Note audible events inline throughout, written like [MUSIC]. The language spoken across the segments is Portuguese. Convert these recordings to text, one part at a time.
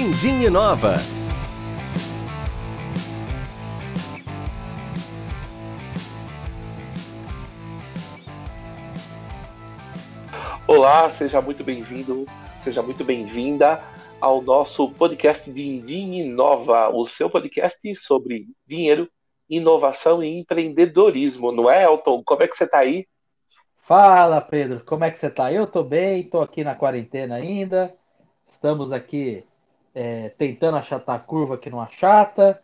Dindim Inova. Olá, seja muito bem-vindo, seja muito bem-vinda ao nosso podcast Dindim Inova, o seu podcast sobre dinheiro, inovação e empreendedorismo, não é, Elton? Como é que você está aí? Fala, Pedro, como é que você está? Eu estou bem, estou aqui na quarentena ainda. Estamos aqui é, tentando achatar a curva que não achata,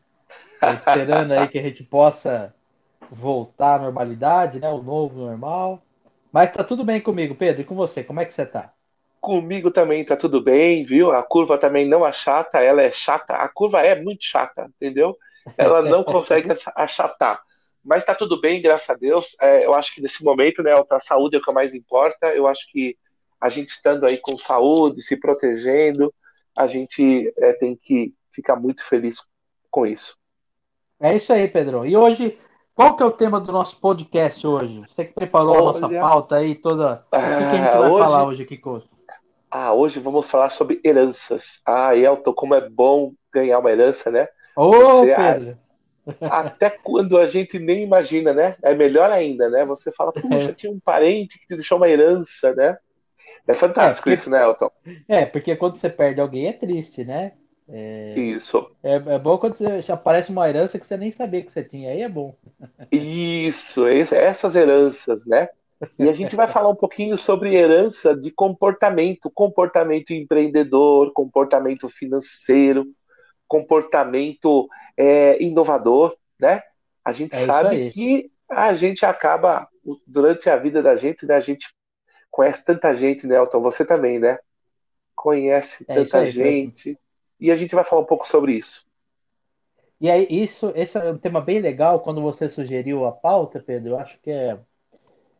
esperando aí que a gente possa voltar à normalidade, né? O novo normal. Mas tá tudo bem comigo, Pedro. E com você, como é que você tá? Comigo também tá tudo bem, viu? A curva também não achata, ela é chata. A curva é muito chata, entendeu? Ela não [LAUGHS] consegue achatar. Mas tá tudo bem, graças a Deus. É, eu acho que nesse momento, né, a saúde é o que mais importa. Eu acho que a gente estando aí com saúde, se protegendo, a gente é, tem que ficar muito feliz com isso. É isso aí, Pedro. E hoje, qual que é o tema do nosso podcast hoje? Você que preparou Olha... a nossa pauta aí toda. o que, a gente vai hoje... falar hoje, Kiko? Ah, hoje vamos falar sobre heranças. Ah, Elton, como é bom ganhar uma herança, né? Ô, Você, Pedro! Até quando a gente nem imagina, né? É melhor ainda, né? Você fala, puxa, tinha um parente que te deixou uma herança, né? É fantástico é, porque, isso, né, Elton? É, porque quando você perde alguém é triste, né? É, isso. É, é, bom quando você, aparece uma herança que você nem sabia que você tinha, aí é bom. Isso, essas heranças, né? E a gente vai falar um pouquinho sobre herança de comportamento, comportamento empreendedor, comportamento financeiro, comportamento é, inovador, né? A gente é sabe que a gente acaba, durante a vida da gente, né, a gente conhece tanta gente, né, Elton? Você também, né? Conhece é tanta gente. E a gente vai falar um pouco sobre isso. E aí, isso, esse é um tema bem legal quando você sugeriu a pauta, Pedro. Eu acho que é,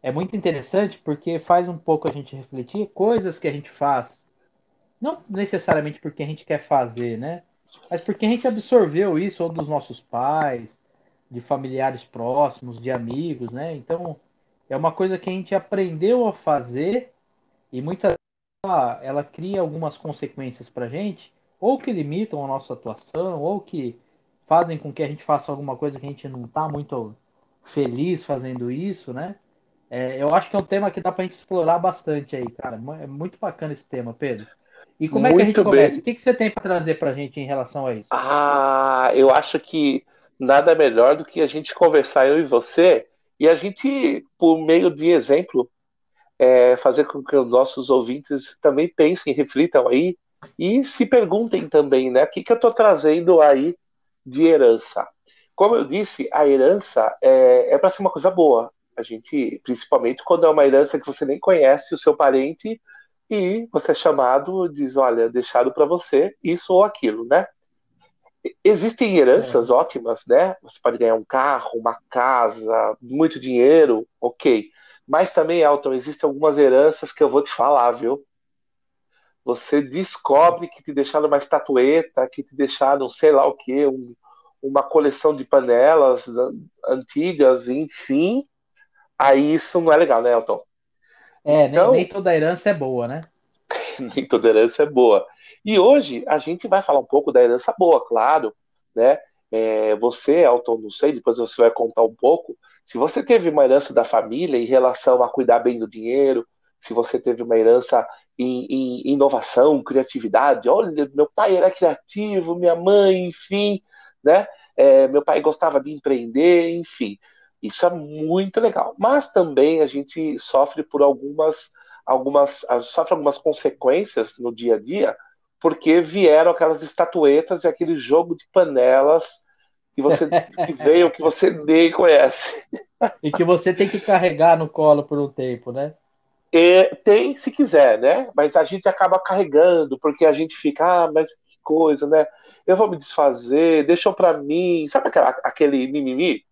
é muito interessante porque faz um pouco a gente refletir coisas que a gente faz. Não necessariamente porque a gente quer fazer, né? mas porque a gente absorveu isso ou dos nossos pais, de familiares próximos, de amigos, né? Então é uma coisa que a gente aprendeu a fazer e muitas vezes ela, ela cria algumas consequências para a gente, ou que limitam a nossa atuação, ou que fazem com que a gente faça alguma coisa que a gente não está muito feliz fazendo isso, né? É, eu acho que é um tema que dá para a gente explorar bastante aí, cara. É muito bacana esse tema, Pedro. E como Muito é que a gente começa? Bem. O que, que você tem para trazer para a gente em relação a isso? Ah, eu acho que nada melhor do que a gente conversar, eu e você, e a gente, por meio de exemplo, é, fazer com que os nossos ouvintes também pensem, reflitam aí e se perguntem também, né? O que, que eu estou trazendo aí de herança? Como eu disse, a herança é, é para ser uma coisa boa. A gente, principalmente quando é uma herança que você nem conhece o seu parente e você é chamado, diz, olha, deixado para você isso ou aquilo, né? Existem heranças é. ótimas, né? Você pode ganhar um carro, uma casa, muito dinheiro, ok. Mas também, Elton, existem algumas heranças que eu vou te falar, viu? Você descobre que te deixaram uma estatueta, que te deixaram sei lá o quê, um, uma coleção de panelas antigas, enfim. Aí isso não é legal, né, Elton? É, então, nem, nem toda herança é boa, né? [LAUGHS] nem toda herança é boa. E hoje a gente vai falar um pouco da herança boa, claro, né? É, você, Elton, não sei, depois você vai contar um pouco. Se você teve uma herança da família em relação a cuidar bem do dinheiro, se você teve uma herança em, em inovação, criatividade, olha, meu pai era criativo, minha mãe, enfim, né? É, meu pai gostava de empreender, enfim. Isso é muito legal. Mas também a gente sofre por algumas, algumas, sofre algumas consequências no dia a dia, porque vieram aquelas estatuetas e aquele jogo de panelas que você [LAUGHS] que veio, que você nem conhece. E que você tem que carregar no colo por um tempo, né? E, tem, se quiser, né? Mas a gente acaba carregando, porque a gente fica, ah, mas que coisa, né? Eu vou me desfazer, deixa para mim. Sabe aquela, aquele mimimi?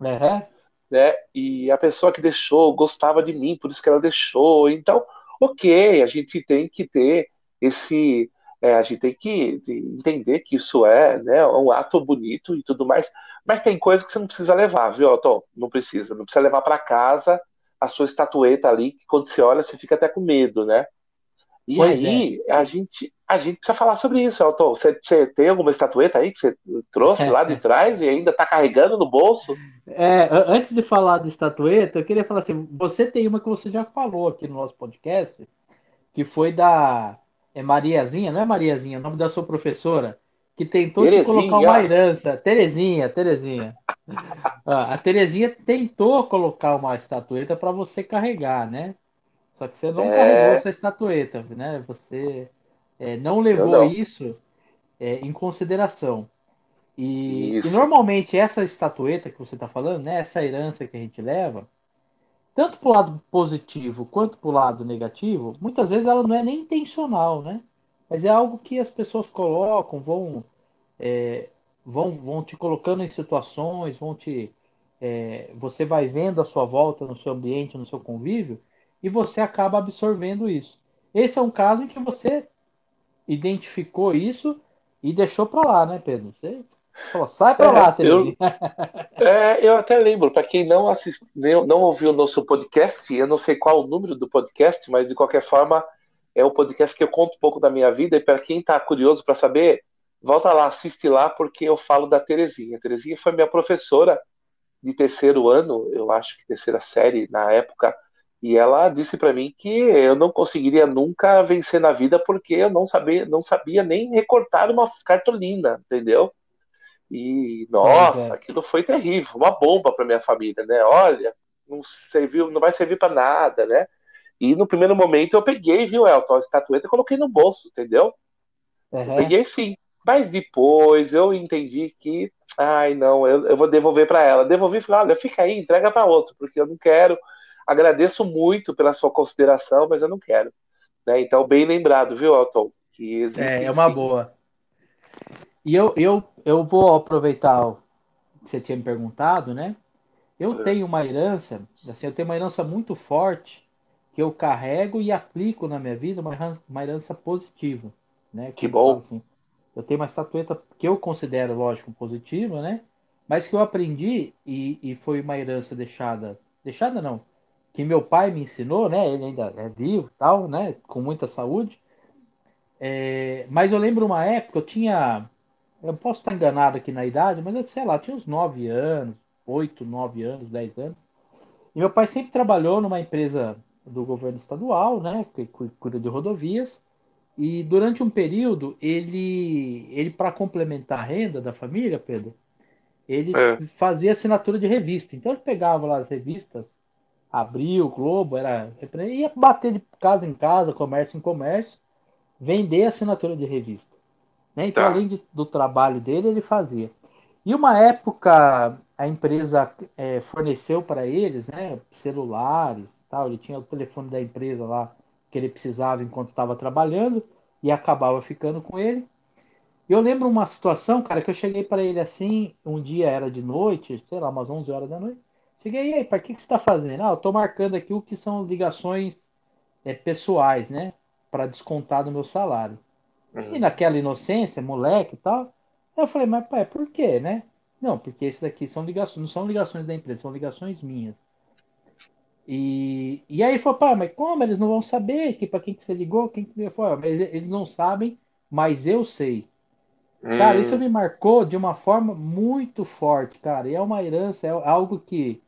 Uhum. Né? E a pessoa que deixou gostava de mim, por isso que ela deixou. Então, ok, a gente tem que ter esse. É, a gente tem que entender que isso é né, um ato bonito e tudo mais, mas tem coisa que você não precisa levar, viu, Tom? Não precisa, não precisa levar para casa a sua estatueta ali, que quando você olha, você fica até com medo, né? E pois aí é. a, gente, a gente precisa falar sobre isso, Elton. Você, você tem alguma estatueta aí que você trouxe lá de trás e ainda está carregando no bolso? É, antes de falar de estatueta, eu queria falar assim: você tem uma que você já falou aqui no nosso podcast, que foi da é Mariazinha, não é Mariazinha, é o nome da sua professora, que tentou te colocar uma herança. Terezinha, Terezinha. [LAUGHS] a Terezinha tentou colocar uma estatueta para você carregar, né? Só que você não é... carregou essa estatueta, né? Você é, não levou não. isso é, em consideração. E, e, normalmente essa estatueta que você está falando, né? Essa herança que a gente leva, tanto para o lado positivo quanto para o lado negativo, muitas vezes ela não é nem intencional, né? Mas é algo que as pessoas colocam, vão, é, vão, vão te colocando em situações, vão te. É, você vai vendo a sua volta no seu ambiente, no seu convívio, e você acaba absorvendo isso. Esse é um caso em que você identificou isso e deixou para lá, né, Pedro? Você falou, sai para é, lá, eu, [LAUGHS] é, eu até lembro, para quem não assistiu, não ouviu o nosso podcast, eu não sei qual o número do podcast, mas de qualquer forma é um podcast que eu conto um pouco da minha vida e para quem está curioso para saber, volta lá, assiste lá, porque eu falo da Terezinha. A Terezinha foi minha professora de terceiro ano, eu acho que terceira série na época, e ela disse para mim que eu não conseguiria nunca vencer na vida porque eu não sabia, não sabia nem recortar uma cartolina, entendeu? E nossa, é. aquilo foi terrível, uma bomba para minha família, né? Olha, não serviu, não vai servir para nada, né? E no primeiro momento eu peguei, viu, Elton, a estatueta e coloquei no bolso, entendeu? Uhum. peguei sim. Mas depois eu entendi que, ai não, eu, eu vou devolver para ela. Devolvi e falei, olha, fica aí, entrega para outro, porque eu não quero Agradeço muito pela sua consideração, mas eu não quero. Né? Então, bem lembrado, viu, Elton? Que existe. É, é uma sim. boa. E eu, eu, eu vou aproveitar o que você tinha me perguntado, né? Eu é. tenho uma herança, assim, eu tenho uma herança muito forte que eu carrego e aplico na minha vida, uma, uma herança positiva, né? Que, que bom. Assim, eu tenho uma estatueta que eu considero, lógico, positiva, né? Mas que eu aprendi e, e foi uma herança deixada, deixada não, que meu pai me ensinou, né? Ele ainda é vivo, tal, né? Com muita saúde. É, mas eu lembro uma época, eu tinha, eu posso estar enganado aqui na idade, mas eu sei lá, tinha uns 9 anos, 8, 9 anos, 10 anos. E meu pai sempre trabalhou numa empresa do governo estadual, né? Que cuida de rodovias. E durante um período, ele, ele para complementar a renda da família, Pedro, ele é. fazia assinatura de revista. Então ele pegava lá as revistas Abril, Globo, era. ia bater de casa em casa, comércio em comércio, vender assinatura de revista. Né? Então, tá. além de, do trabalho dele, ele fazia. E uma época a empresa é, forneceu para eles né, celulares, tal. ele tinha o telefone da empresa lá que ele precisava enquanto estava trabalhando e acabava ficando com ele. E eu lembro uma situação, cara, que eu cheguei para ele assim, um dia era de noite, sei lá, umas 11 horas da noite. Cheguei aí, para que, que você está fazendo? Ah, eu estou marcando aqui o que são ligações é, pessoais, né? Para descontar do meu salário. Uhum. E naquela inocência, moleque e tal, eu falei, mas pai, por quê, né? Não, porque esses daqui são ligações, não são ligações da empresa, são ligações minhas. E, e aí falou, pai, mas como? Eles não vão saber que para quem que você ligou, quem que foi? Eles, eles não sabem, mas eu sei. Cara, isso hum. me marcou de uma forma muito forte, cara. E é uma herança, é algo que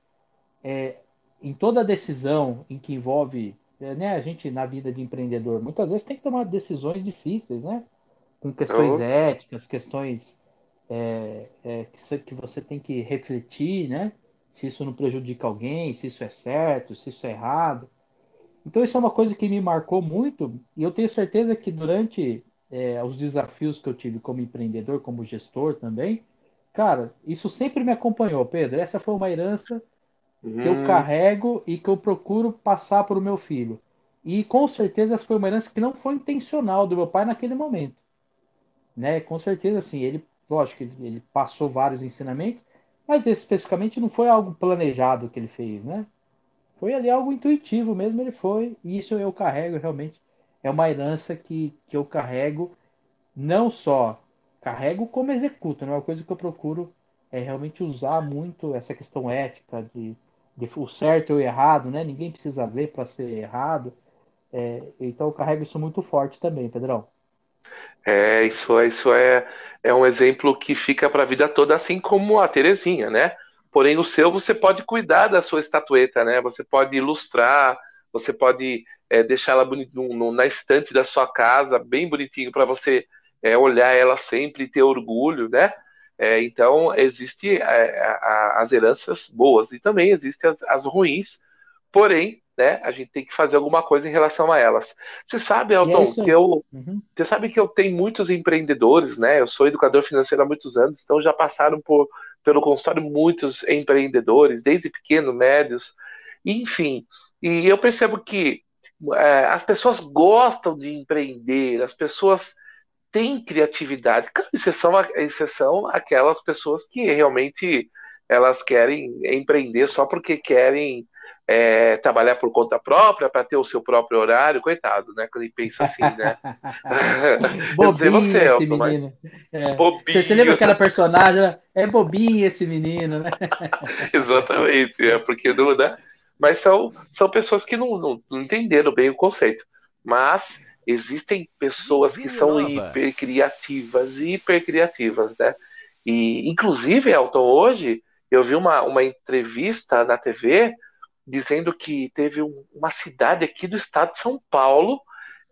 é, em toda decisão em que envolve né, a gente na vida de empreendedor, muitas vezes tem que tomar decisões difíceis, né? Com questões uhum. éticas, questões é, é, que, que você tem que refletir, né? Se isso não prejudica alguém, se isso é certo, se isso é errado. Então isso é uma coisa que me marcou muito e eu tenho certeza que durante é, os desafios que eu tive como empreendedor, como gestor também, cara, isso sempre me acompanhou, Pedro. Essa foi uma herança hum. que eu hum. carrego e que eu procuro passar para o meu filho. E com certeza foi uma herança que não foi intencional do meu pai naquele momento. Né? Com certeza, assim, ele, lógico, ele, passou vários ensinamentos, mas especificamente não foi algo planejado que ele fez, né? Foi ali algo intuitivo mesmo, ele foi, e isso eu carrego realmente. É uma herança que, que eu carrego, não só carrego, como executo, não é uma coisa que eu procuro é realmente usar muito essa questão ética de o certo e o errado, né? Ninguém precisa ver para ser errado. É, então eu carrego isso muito forte também, Pedrão. É, isso, isso é, é um exemplo que fica para a vida toda, assim como a Terezinha, né? Porém, o seu você pode cuidar da sua estatueta, né? Você pode ilustrar, você pode é, deixar ela no, na estante da sua casa, bem bonitinho, para você é, olhar ela sempre e ter orgulho, né? É, então, existe é, as heranças boas e também existem as, as ruins, porém, né, a gente tem que fazer alguma coisa em relação a elas. Você sabe, Elton, é que eu, uhum. você sabe que eu tenho muitos empreendedores, né? Eu sou educador financeiro há muitos anos, então já passaram por, pelo consultório muitos empreendedores, desde pequenos, médios, enfim. E eu percebo que é, as pessoas gostam de empreender, as pessoas têm criatividade. Claro, exceção, exceção aquelas pessoas que realmente elas querem empreender só porque querem é, trabalhar por conta própria para ter o seu próprio horário, coitado, né? Quando ele pensa assim, né? [LAUGHS] bobinho você, esse Elton, menino. É. Bobinho. Você lembra aquela personagem? É bobinho esse menino, né? [LAUGHS] Exatamente, é porque não, né? Mas são, são pessoas que não, não, não entenderam bem o conceito. Mas existem pessoas que são hiper criativas, hiper criativas, né? E, inclusive, Elton, hoje eu vi uma, uma entrevista na TV dizendo que teve um, uma cidade aqui do estado de São Paulo,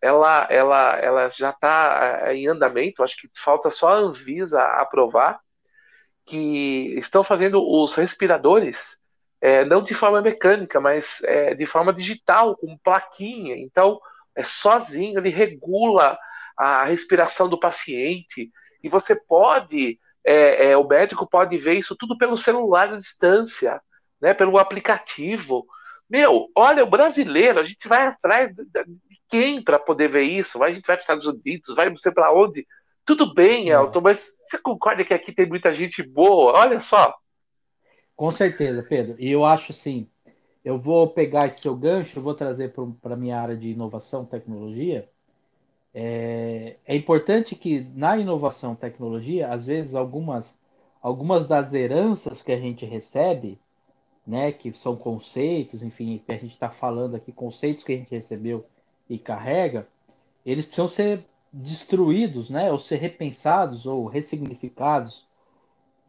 ela, ela, ela já está eh, em andamento, acho que falta só a Anvisa aprovar, que estão fazendo os respiradores é, não de forma mecânica, mas é, de forma digital, com plaquinha. Então, é sozinho, ele regula a respiração do paciente e você pode, é, é, o médico pode ver isso tudo pelo celular à distância né, pelo aplicativo. Meu, olha, o brasileiro, a gente vai atrás de, quem para poder ver isso? Vai, a gente vai para os Estados Unidos, vai não sei para onde. Tudo bem, é. Elton, mas você concorda que aqui tem muita gente boa? Olha só. Com certeza, Pedro. E eu acho assim, eu vou pegar esse seu gancho, vou trazer para a minha área de inovação, tecnologia. É, é, importante que na inovação, tecnologia, às vezes algumas, algumas das heranças que a gente recebe, né, que são conceitos, enfim, que a gente está falando aqui, conceitos que a gente recebeu e carrega, eles precisam ser destruídos, né, ou ser repensados ou ressignificados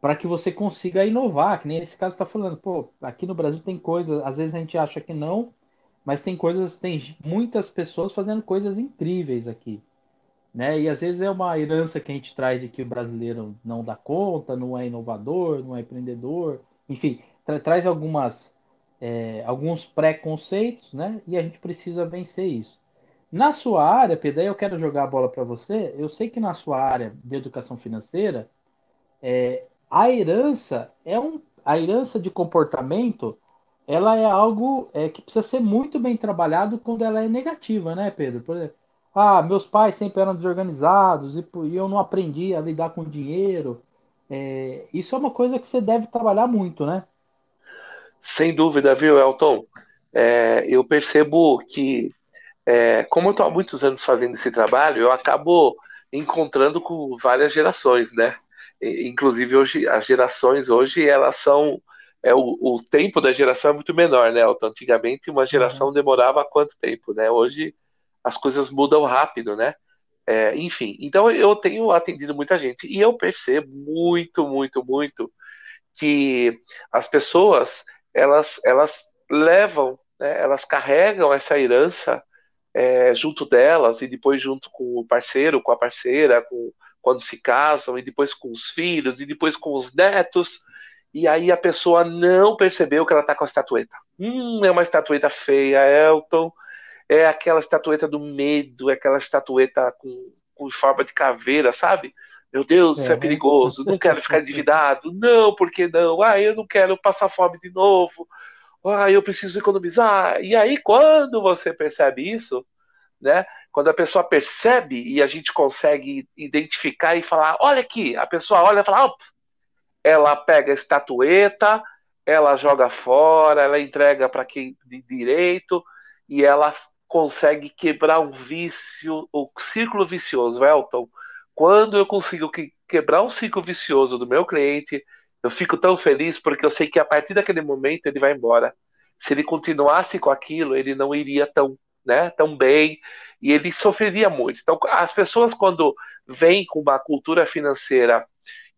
para que você consiga inovar, que nem esse caso está falando, pô, aqui no Brasil tem coisas, às vezes a gente acha que não, mas tem coisas, tem muitas pessoas fazendo coisas incríveis aqui, né? E às vezes é uma herança que a gente traz de que o brasileiro não dá conta, não é inovador, não é empreendedor, enfim, tra traz algumas é, alguns preconceitos, né? E a gente precisa vencer isso. Na sua área, Pedro, eu quero jogar a bola para você. Eu sei que na sua área de educação financeira, é, a herança é um, a herança de comportamento, ela é algo é, que precisa ser muito bem trabalhado quando ela é negativa, né, Pedro? Por exemplo, ah, meus pais sempre eram desorganizados e, e eu não aprendi a lidar com dinheiro. É, isso é uma coisa que você deve trabalhar muito, né? Sem dúvida, viu, Elton? É, eu percebo que, é, como eu estou há muitos anos fazendo esse trabalho, eu acabo encontrando com várias gerações, né? Inclusive hoje as gerações hoje elas são é o, o tempo da geração é muito menor, né? Elton? Antigamente uma geração uhum. demorava quanto tempo, né? Hoje as coisas mudam rápido, né? É, enfim, então eu tenho atendido muita gente e eu percebo muito, muito, muito que as pessoas elas, elas levam, né, elas carregam essa herança é, junto delas e depois junto com o parceiro, com a parceira, com, quando se casam e depois com os filhos e depois com os netos. E aí a pessoa não percebeu que ela está com a estatueta. Hum, é uma estatueta feia, Elton. É aquela estatueta do medo, é aquela estatueta com, com forma de caveira, sabe? Meu Deus, isso é, é perigoso, não quero ficar endividado. [LAUGHS] Não, por que não? Ah, eu não quero passar fome de novo. Ah, eu preciso economizar. E aí, quando você percebe isso, né? Quando a pessoa percebe e a gente consegue identificar e falar, olha aqui, a pessoa olha e fala, ela pega a estatueta, ela joga fora, ela entrega para quem de direito e ela consegue quebrar um vício, o um círculo vicioso, Elton quando eu consigo que, quebrar um ciclo vicioso do meu cliente, eu fico tão feliz porque eu sei que a partir daquele momento ele vai embora. Se ele continuasse com aquilo, ele não iria tão né, tão bem, e ele sofreria muito. Então, as pessoas, quando vêm com uma cultura financeira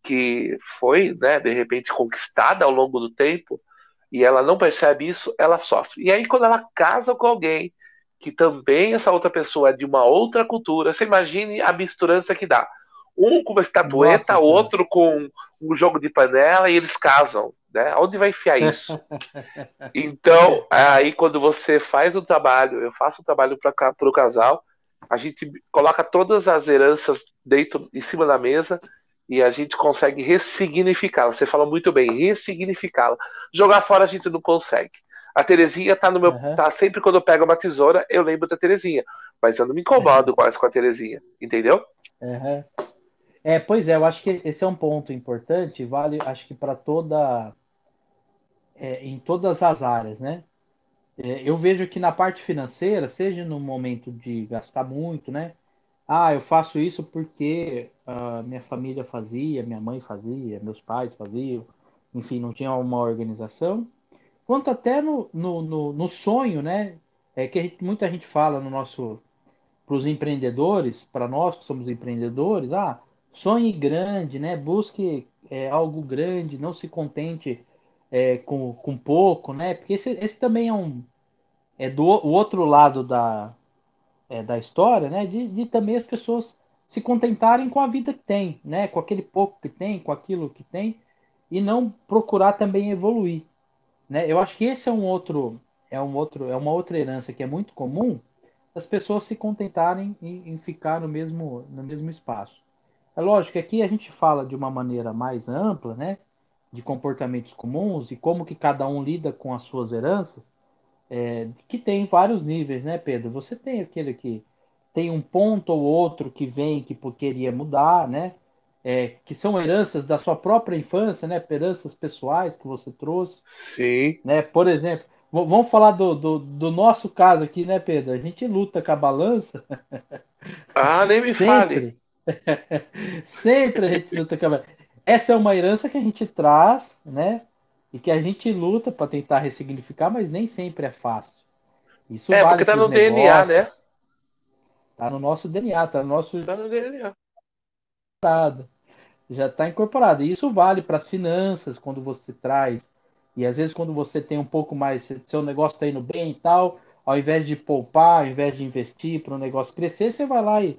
que foi, né, de repente, conquistada ao longo do tempo, e ela não percebe isso, ela sofre. E aí, quando ela casa com alguém que também essa outra pessoa é de uma outra cultura, você imagine a misturança que dá. Um com uma estatueta, Nossa, outro com um jogo de panela, e eles casam. Né? Onde vai enfiar isso? [LAUGHS] então, aí quando você faz um trabalho, eu faço um trabalho para o casal, a gente coloca todas as heranças dentro, em cima da mesa, e a gente consegue ressignificá-la. Você falou muito bem, ressignificá-la. Jogar fora a gente não consegue. A Terezinha tá no meu. Uhum. tá sempre quando eu pego uma tesoura, eu lembro da Terezinha. Mas eu não me incomodo uhum. mais com a Terezinha, entendeu? Uhum. É, pois é, eu acho que esse é um ponto importante, vale, acho que para toda. É, em todas as áreas, né? É, eu vejo que na parte financeira, seja no momento de gastar muito, né? Ah, eu faço isso porque uh, minha família fazia, minha mãe fazia, meus pais faziam, enfim, não tinha uma organização. Quanto até no, no, no, no sonho, né? É que gente, muita gente fala no nosso para os empreendedores, para nós que somos empreendedores, ah, sonhe grande, né? Busque é, algo grande, não se contente é, com, com pouco, né? Porque esse, esse também é um é do o outro lado da, é, da história, né? De, de também as pessoas se contentarem com a vida que tem, né? Com aquele pouco que tem, com aquilo que tem, e não procurar também evoluir, né? Eu acho que esse é um outro, é um outro, é uma outra herança que é muito comum, as pessoas se contentarem em, em ficar no mesmo, no mesmo espaço. É lógico que aqui a gente fala de uma maneira mais ampla, né? De comportamentos comuns e como que cada um lida com as suas heranças é, que tem vários níveis, né, Pedro? Você tem aquele que tem um ponto ou outro que vem que queria mudar, né? É, que são heranças da sua própria infância, né? Heranças pessoais que você trouxe. Sim. Né? Por exemplo, vamos falar do, do, do, nosso caso aqui, né, Pedro? A gente luta com a balança. Ah, nem me [LAUGHS] Sempre. fale. [LAUGHS] Sempre a gente luta com a. Essa é uma herança que a gente traz, né? e que a gente luta para tentar ressignificar, mas nem sempre é fácil. Isso é, vale porque tá no negócios, DNA, né? Tá no nosso DNA, tá no nosso. Tá no DNA. Já está incorporado. E isso vale para as finanças, quando você traz. E às vezes, quando você tem um pouco mais, seu negócio está indo bem e tal, ao invés de poupar, ao invés de investir para o negócio crescer, você vai lá e,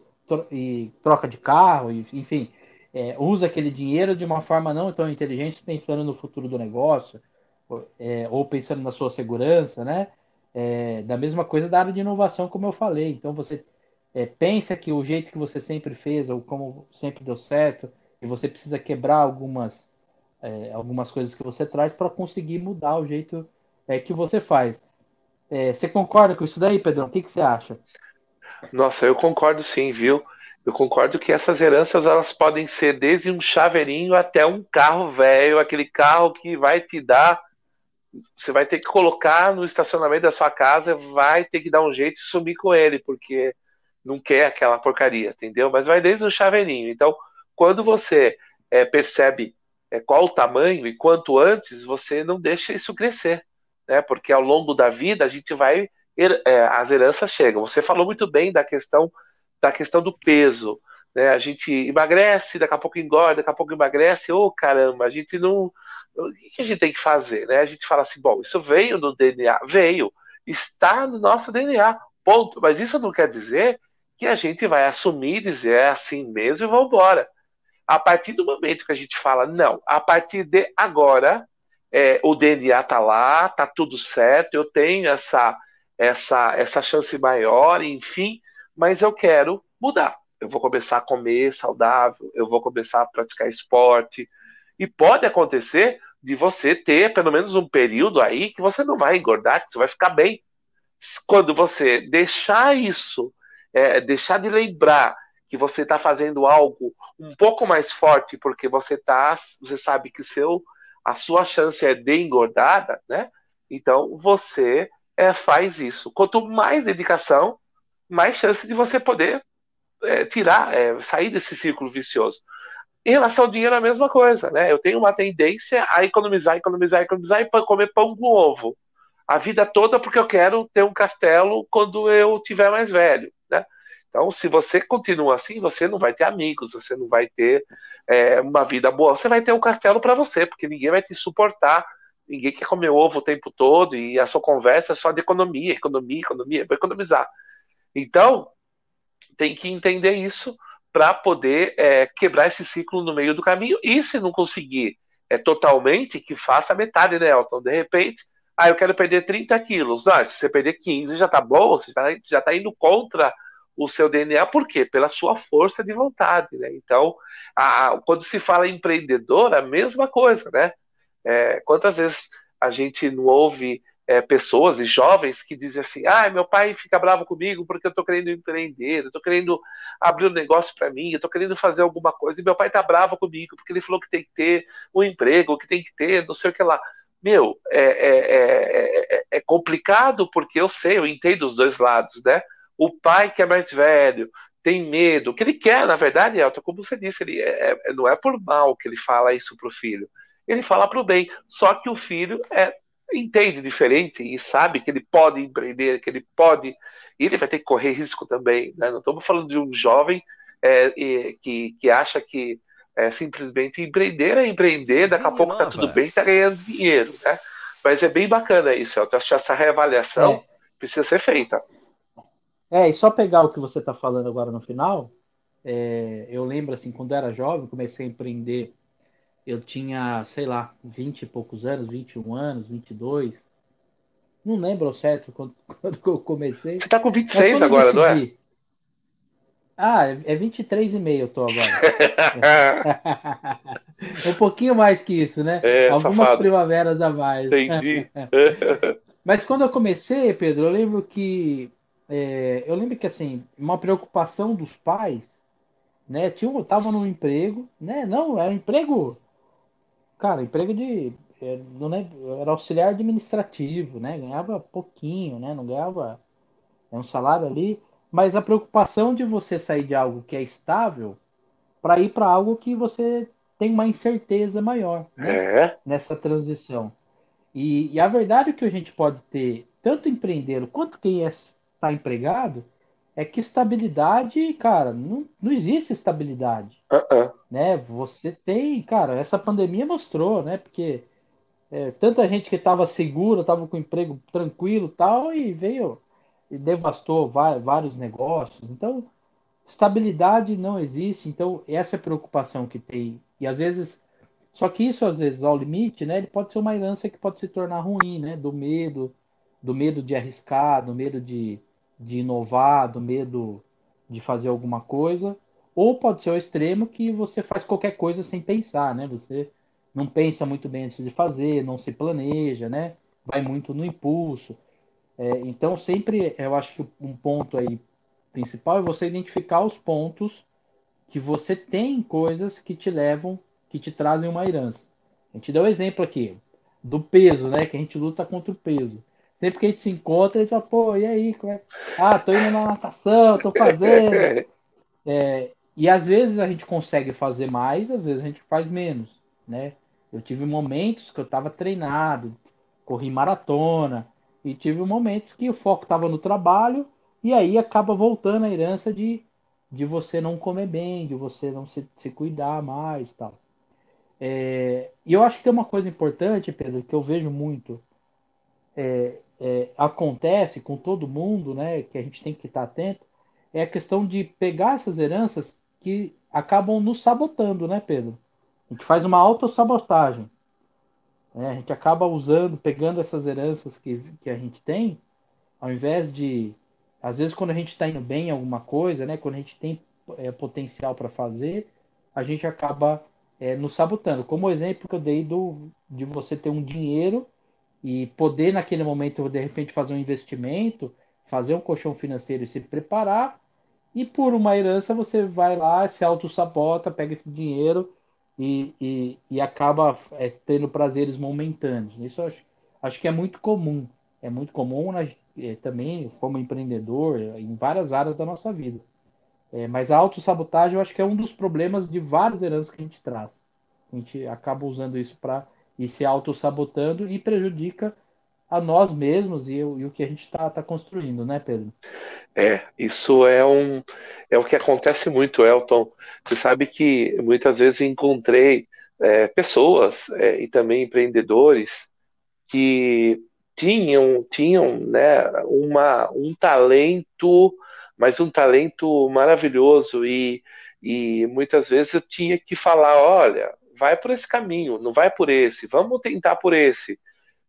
e troca de carro, e, enfim é, usa aquele dinheiro de uma forma não tão inteligente, pensando no futuro do negócio, é, ou pensando na sua segurança, né? É, da mesma coisa da área de inovação, como eu falei. Então você é, pensa que o jeito que você sempre fez, ou como sempre deu certo, e você precisa quebrar algumas, é, algumas coisas que você traz para conseguir mudar o jeito é, que você faz. você concorda com isso daí, Pedrão? O que, que você acha? Nossa, eu concordo sim, viu? Eu concordo que essas heranças elas podem ser desde um chaveirinho até um carro velho, aquele carro que vai te dar, você vai ter que colocar no estacionamento da sua casa, vai ter que dar um jeito de sumir com ele, porque não quer aquela porcaria, entendeu? Mas vai desde o chaveirinho. Então, quando você é, percebe é, qual o tamanho e quanto antes, você não deixa isso crescer, né? Porque ao longo da vida a gente vai, as heranças chegam. Você falou muito bem da questão da questão do peso. Né? A gente emagrece, daqui a pouco engorda, daqui a pouco emagrece. Ô, oh, caramba, a gente não. O que a gente tem que fazer? Né? A gente fala assim: bom, isso veio no DNA, veio, está no nosso DNA, ponto. Mas isso não quer dizer que a gente vai assumir, dizer é assim mesmo e vamos embora. A partir do momento que a gente fala, não, a partir de agora, é, o DNA tá lá, tá tudo certo, eu tenho essa, essa, essa chance maior, enfim, mas eu quero mudar. Eu vou começar a comer saudável, eu vou começar a praticar esporte. E pode acontecer de você ter pelo menos um período aí que você não vai engordar, que você vai ficar bem. Quando você deixar isso, é, deixar de lembrar que você está fazendo algo um pouco mais forte, porque você tá, você sabe que seu, a sua chance é de engordada, né? Então você é, faz isso. Quanto mais dedicação, mais chance de você poder é, tirar, é, sair desse círculo vicioso. Em relação ao dinheiro, a mesma coisa, né? Eu tenho uma tendência a economizar, economizar, economizar e comer pão com ovo. a vida toda porque eu quero ter um castelo quando eu tiver mais velho, né? Então, se você continua assim, você não vai ter amigos, você não vai ter é, uma vida boa. Você vai ter um castelo para você, porque ninguém vai te suportar, ninguém quer comer ovo o tempo todo e a sua conversa é só de economia, economia, economia, vou economizar. Então, tem que entender isso para poder é, quebrar esse ciclo no meio do caminho. E se não conseguir é, totalmente, que faça metade, né, Elton? De repente, ah, eu quero perder 30 quilos. Ah, se você perder 15 já tá bom, você já, já tá indo contra o seu DNA, por quê? Pela sua força de vontade, né? Então, a, quando se fala empreendedor, a mesma coisa, né? É, quantas vezes a gente não ouve é, pessoas e jovens que dizem assim: ah, meu pai fica bravo comigo porque eu estou querendo empreender, eu estou querendo abrir um negócio para mim, eu estou querendo fazer alguma coisa, e meu pai está bravo comigo porque ele falou que tem que ter um emprego, que tem que ter não sei o que lá. Meu, é, é, é, é complicado porque eu sei, eu entendo os dois lados, né? O pai que é mais velho tem medo. O que ele quer, na verdade, Elton, como você disse, ele é, é, não é por mal que ele fala isso para o filho. Ele fala para o bem. Só que o filho é, entende diferente e sabe que ele pode empreender, que ele pode. E ele vai ter que correr risco também. Né? Não estamos falando de um jovem é, que, que acha que é, simplesmente empreender é empreender, daqui a pouco está tudo bem, está ganhando dinheiro. Né? Mas é bem bacana isso. Eu acho que essa reavaliação é. precisa ser feita. É, e só pegar o que você está falando agora no final, é, eu lembro assim, quando eu era jovem, comecei a empreender, eu tinha, sei lá, 20 e poucos anos, 21 anos, 22. Não lembro certo quando, [LAUGHS] quando eu comecei. Você está com 26 agora, decidi, não é? Ah, é 23 e meio eu tô agora. [LAUGHS] [LAUGHS] um pouquinho mais que isso, né? É, Algumas safado. primaveras a mais. Entendi. Mas quando eu comecei, Pedro, eu lembro que é, eu lembro que assim, uma preocupação dos pais, né? Tinha, tava num emprego, né? Não, era um emprego, cara, emprego de, é, não lembro, era auxiliar administrativo, né? Ganhava pouquinho, né? Não ganhava é um salário ali, mas a preocupação de você sair de algo que é estável para ir para algo que você tem uma incerteza maior né? é. nessa transição. E, e, a verdade é que a gente pode ter, tanto empreender quanto quem é está empregado, é que estabilidade, cara, não, não existe estabilidade. Uh -uh. Né? Você tem, cara, essa pandemia mostrou, né? Porque é, tanta gente que estava segura, estava com emprego tranquilo tal, e veio e devastou vários negócios. Então, estabilidade não existe. Então, essa é a preocupação que tem. E às vezes, só que isso às vezes ao limite, né? Ele pode ser uma herança que pode se tornar ruim, né? Do medo, do medo de arriscar, do medo de, de inovar, do medo de fazer alguma coisa, ou pode ser o extremo que você faz qualquer coisa sem pensar, né? Você não pensa muito bem antes de fazer, não se planeja, né? Vai muito no impulso. É, então, sempre eu acho que um ponto aí principal é você identificar os pontos que você tem coisas que te levam, que te trazem uma herança. A gente deu um exemplo aqui do peso, né? Que a gente luta contra o peso. Sempre que a gente se encontra, a gente fala, pô, e aí? Como é? Ah, tô indo na natação, tô fazendo. [LAUGHS] É, e às vezes a gente consegue fazer mais, às vezes a gente faz menos, né? Eu tive momentos que eu estava treinado, corri maratona, e tive momentos que o foco estava no trabalho, e aí acaba voltando a herança de, de você não comer bem, de você não se, se cuidar mais tal. É, e eu acho que tem uma coisa importante, Pedro, que eu vejo muito. É, é, acontece com todo mundo, né, que a gente tem que estar atento, é a questão de pegar essas heranças que acabam nos sabotando, né, Pedro? A gente faz uma autossabotagem. Né? A gente acaba usando, pegando essas heranças que, que a gente tem, ao invés de. Às vezes, quando a gente está indo bem em alguma coisa, né, quando a gente tem é, potencial para fazer, a gente acaba é, nos sabotando. Como o exemplo que eu dei do, de você ter um dinheiro e poder naquele momento de repente fazer um investimento, fazer um colchão financeiro e se preparar, e por uma herança você vai lá, se auto-sabota, pega esse dinheiro e, e, e acaba é, tendo prazeres momentâneos. Isso acho, acho que é muito comum. É muito comum é, também como empreendedor em várias áreas da nossa vida. É, mas a autossabotagem eu acho que é um dos problemas de várias heranças que a gente traz. A gente acaba usando isso para e se auto-sabotando e prejudica a nós mesmos e, e o que a gente está tá construindo, né, Pedro? É, isso é um é o que acontece muito, Elton. Você sabe que muitas vezes encontrei é, pessoas é, e também empreendedores que tinham tinham né, uma, um talento, mas um talento maravilhoso e, e muitas vezes eu tinha que falar, olha, vai por esse caminho, não vai por esse, vamos tentar por esse.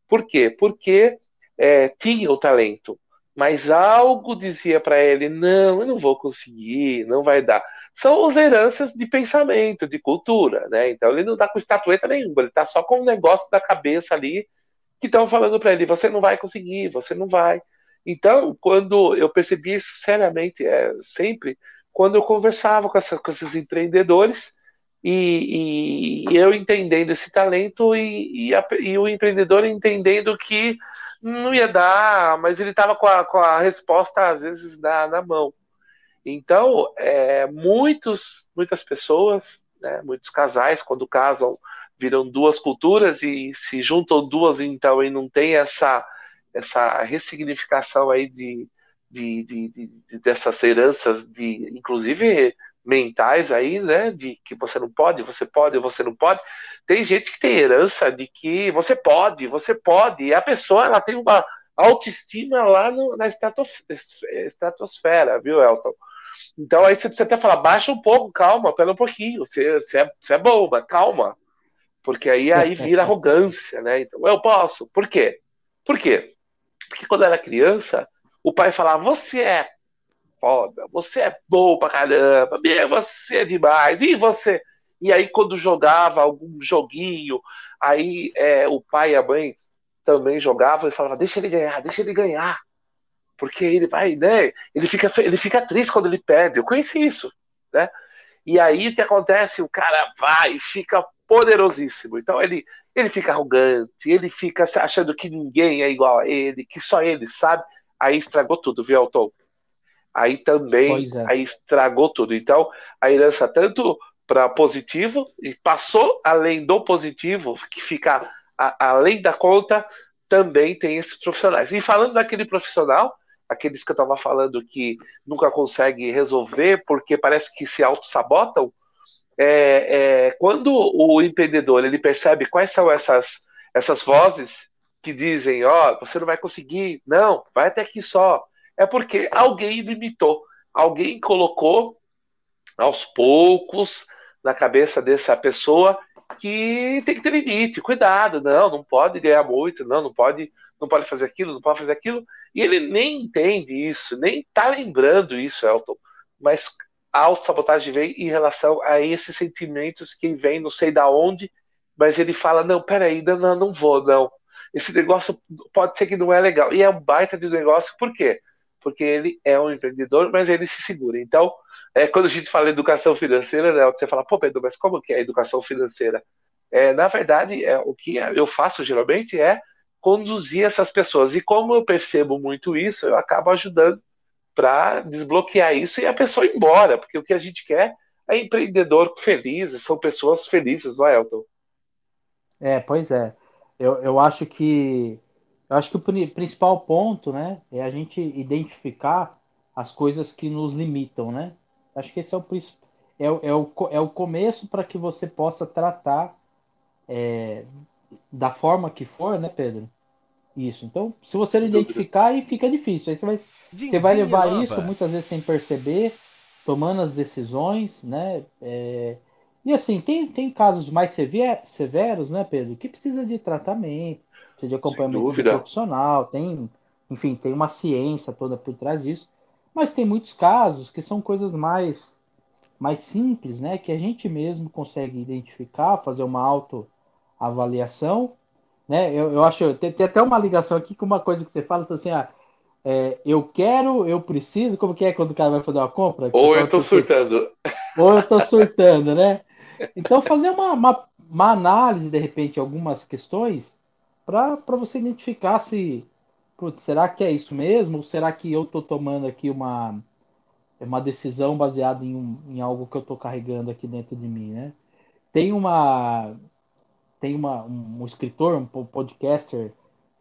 Por quê? Porque é, tinha o talento, mas algo dizia para ele: não, eu não vou conseguir, não vai dar. São as heranças de pensamento, de cultura, né? Então ele não está com estatueta nenhuma, ele está só com um negócio da cabeça ali que estão falando para ele: você não vai conseguir, você não vai. Então, quando eu percebi isso seriamente, é, sempre, quando eu conversava com, essa, com esses empreendedores, e, e, eu entendendo esse talento e, e, a, e, o empreendedor entendendo que não ia dar, mas ele estava com, com a, resposta às vezes na, na mão. Então, é, muitos, muitas pessoas, né, muitos casais, quando casam, viram duas culturas e se juntam duas, então, e não tem essa, essa ressignificação aí de, de, de, de dessas heranças, de inclusive mentais aí, né, de que você não pode, você pode, você não pode. Tem gente que tem herança de que você pode, você pode, e a pessoa ela tem uma autoestima lá no, na estratosfera, viu, Elton? Então aí você precisa até falar, baixa um pouco, calma, pera um pouquinho, você, você, é, você é boba, calma. Porque aí, aí [LAUGHS] vira arrogância, né? Então, eu posso. Por quê? Por quê? Porque quando eu era criança, o pai falava, você é foda, você é bom pra caramba, você é demais, e você? E aí, quando jogava algum joguinho, aí é, o pai e a mãe também jogavam e falavam: deixa ele ganhar, deixa ele ganhar. Porque ele vai, né? Ele fica, ele fica triste quando ele perde. Eu conheci isso, né? E aí o que acontece? O cara vai e fica poderosíssimo. Então ele, ele fica arrogante, ele fica achando que ninguém é igual a ele, que só ele sabe. Aí estragou tudo, viu, Elton? Aí também é. aí estragou tudo. Então, a herança tanto para positivo e passou além do positivo, que fica a, além da conta, também tem esses profissionais. E falando daquele profissional, aqueles que eu estava falando que nunca consegue resolver porque parece que se auto-sabotam, é, é, quando o empreendedor ele percebe quais são essas, essas vozes que dizem, ó, oh, você não vai conseguir, não, vai até aqui só, é porque alguém limitou, alguém colocou aos poucos na cabeça dessa pessoa que tem que ter limite, cuidado, não, não pode ganhar muito, não, não pode, não pode fazer aquilo, não pode fazer aquilo, e ele nem entende isso, nem tá lembrando isso, Elton, mas a autossabotagem vem em relação a esses sentimentos que vem não sei da onde, mas ele fala, não, peraí, não, não, não vou, não, esse negócio pode ser que não é legal, e é um baita de negócio, por quê? Porque ele é um empreendedor, mas ele se segura. Então, é, quando a gente fala educação financeira, né, você fala, pô, Pedro, mas como que é a educação financeira? É, na verdade, é, o que eu faço geralmente é conduzir essas pessoas. E como eu percebo muito isso, eu acabo ajudando para desbloquear isso e a pessoa ir embora, porque o que a gente quer é empreendedor feliz, são pessoas felizes, não é, Elton? É, pois é. Eu, eu acho que eu acho que o principal ponto, né, é a gente identificar as coisas que nos limitam, né? Acho que esse é o é, é o, é o começo para que você possa tratar é, da forma que for, né, Pedro? Isso. Então, se você não identificar, aí fica difícil. Aí você vai, você vai levar isso muitas vezes sem perceber, tomando as decisões, né? É, e assim, tem, tem casos mais severos, né, Pedro, que precisa de tratamento, precisa de acompanhamento profissional, tem, enfim, tem uma ciência toda por trás disso. Mas tem muitos casos que são coisas mais, mais simples, né? Que a gente mesmo consegue identificar, fazer uma autoavaliação. Né? Eu, eu acho, tem, tem até uma ligação aqui com uma coisa que você fala, assim, ah, é, eu quero, eu preciso, como que é quando o cara vai fazer uma compra? Ou eu tô surtando. Ou eu tô surtando, né? Então fazer uma, uma, uma análise, de repente, algumas questões para você identificar se putz, será que é isso mesmo? Ou será que eu estou tomando aqui uma, uma decisão baseada em, um, em algo que eu estou carregando aqui dentro de mim, né? Tem uma tem uma, um, escritor, um podcaster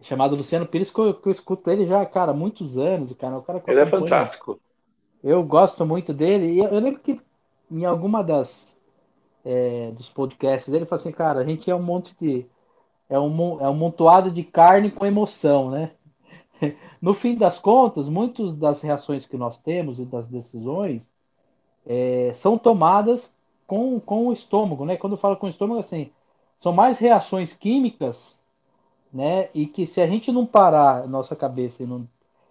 chamado Luciano Pires, que eu, que eu escuto ele já, cara, há muitos anos, cara. O cara ele é fantástico. Eu gosto muito dele. E eu, eu lembro que em alguma das é, dos podcasts dele, ele fala assim, cara, a gente é um monte de. É um, é um montoado de carne com emoção, né? [LAUGHS] No fim das contas, muitas das reações que nós temos e das decisões é, são tomadas com, com o estômago, né? Quando eu falo com o estômago, assim, são mais reações químicas, né? E que se a gente não parar a nossa cabeça e não,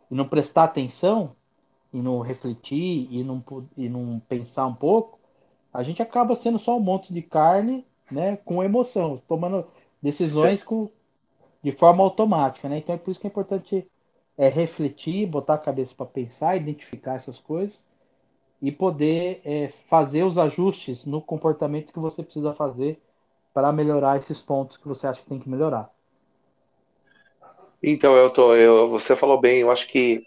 e não prestar atenção, e não refletir, e não, e não pensar um pouco, a gente acaba sendo só um monte de carne, né? Com emoção, tomando decisões com, de forma automática, né? Então é por isso que é importante é, refletir, botar a cabeça para pensar, identificar essas coisas e poder é, fazer os ajustes no comportamento que você precisa fazer para melhorar esses pontos que você acha que tem que melhorar. Então, eu tô, eu, você falou bem, eu acho que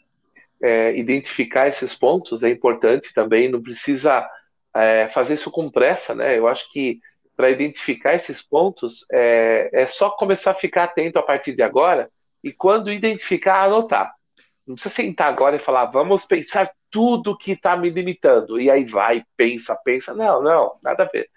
é, identificar esses pontos é importante também, não precisa é, fazer isso com pressa, né? Eu acho que para identificar esses pontos é, é só começar a ficar atento a partir de agora e quando identificar, anotar. Não precisa sentar agora e falar, vamos pensar tudo que está me limitando. E aí vai, pensa, pensa. Não, não, nada a ver.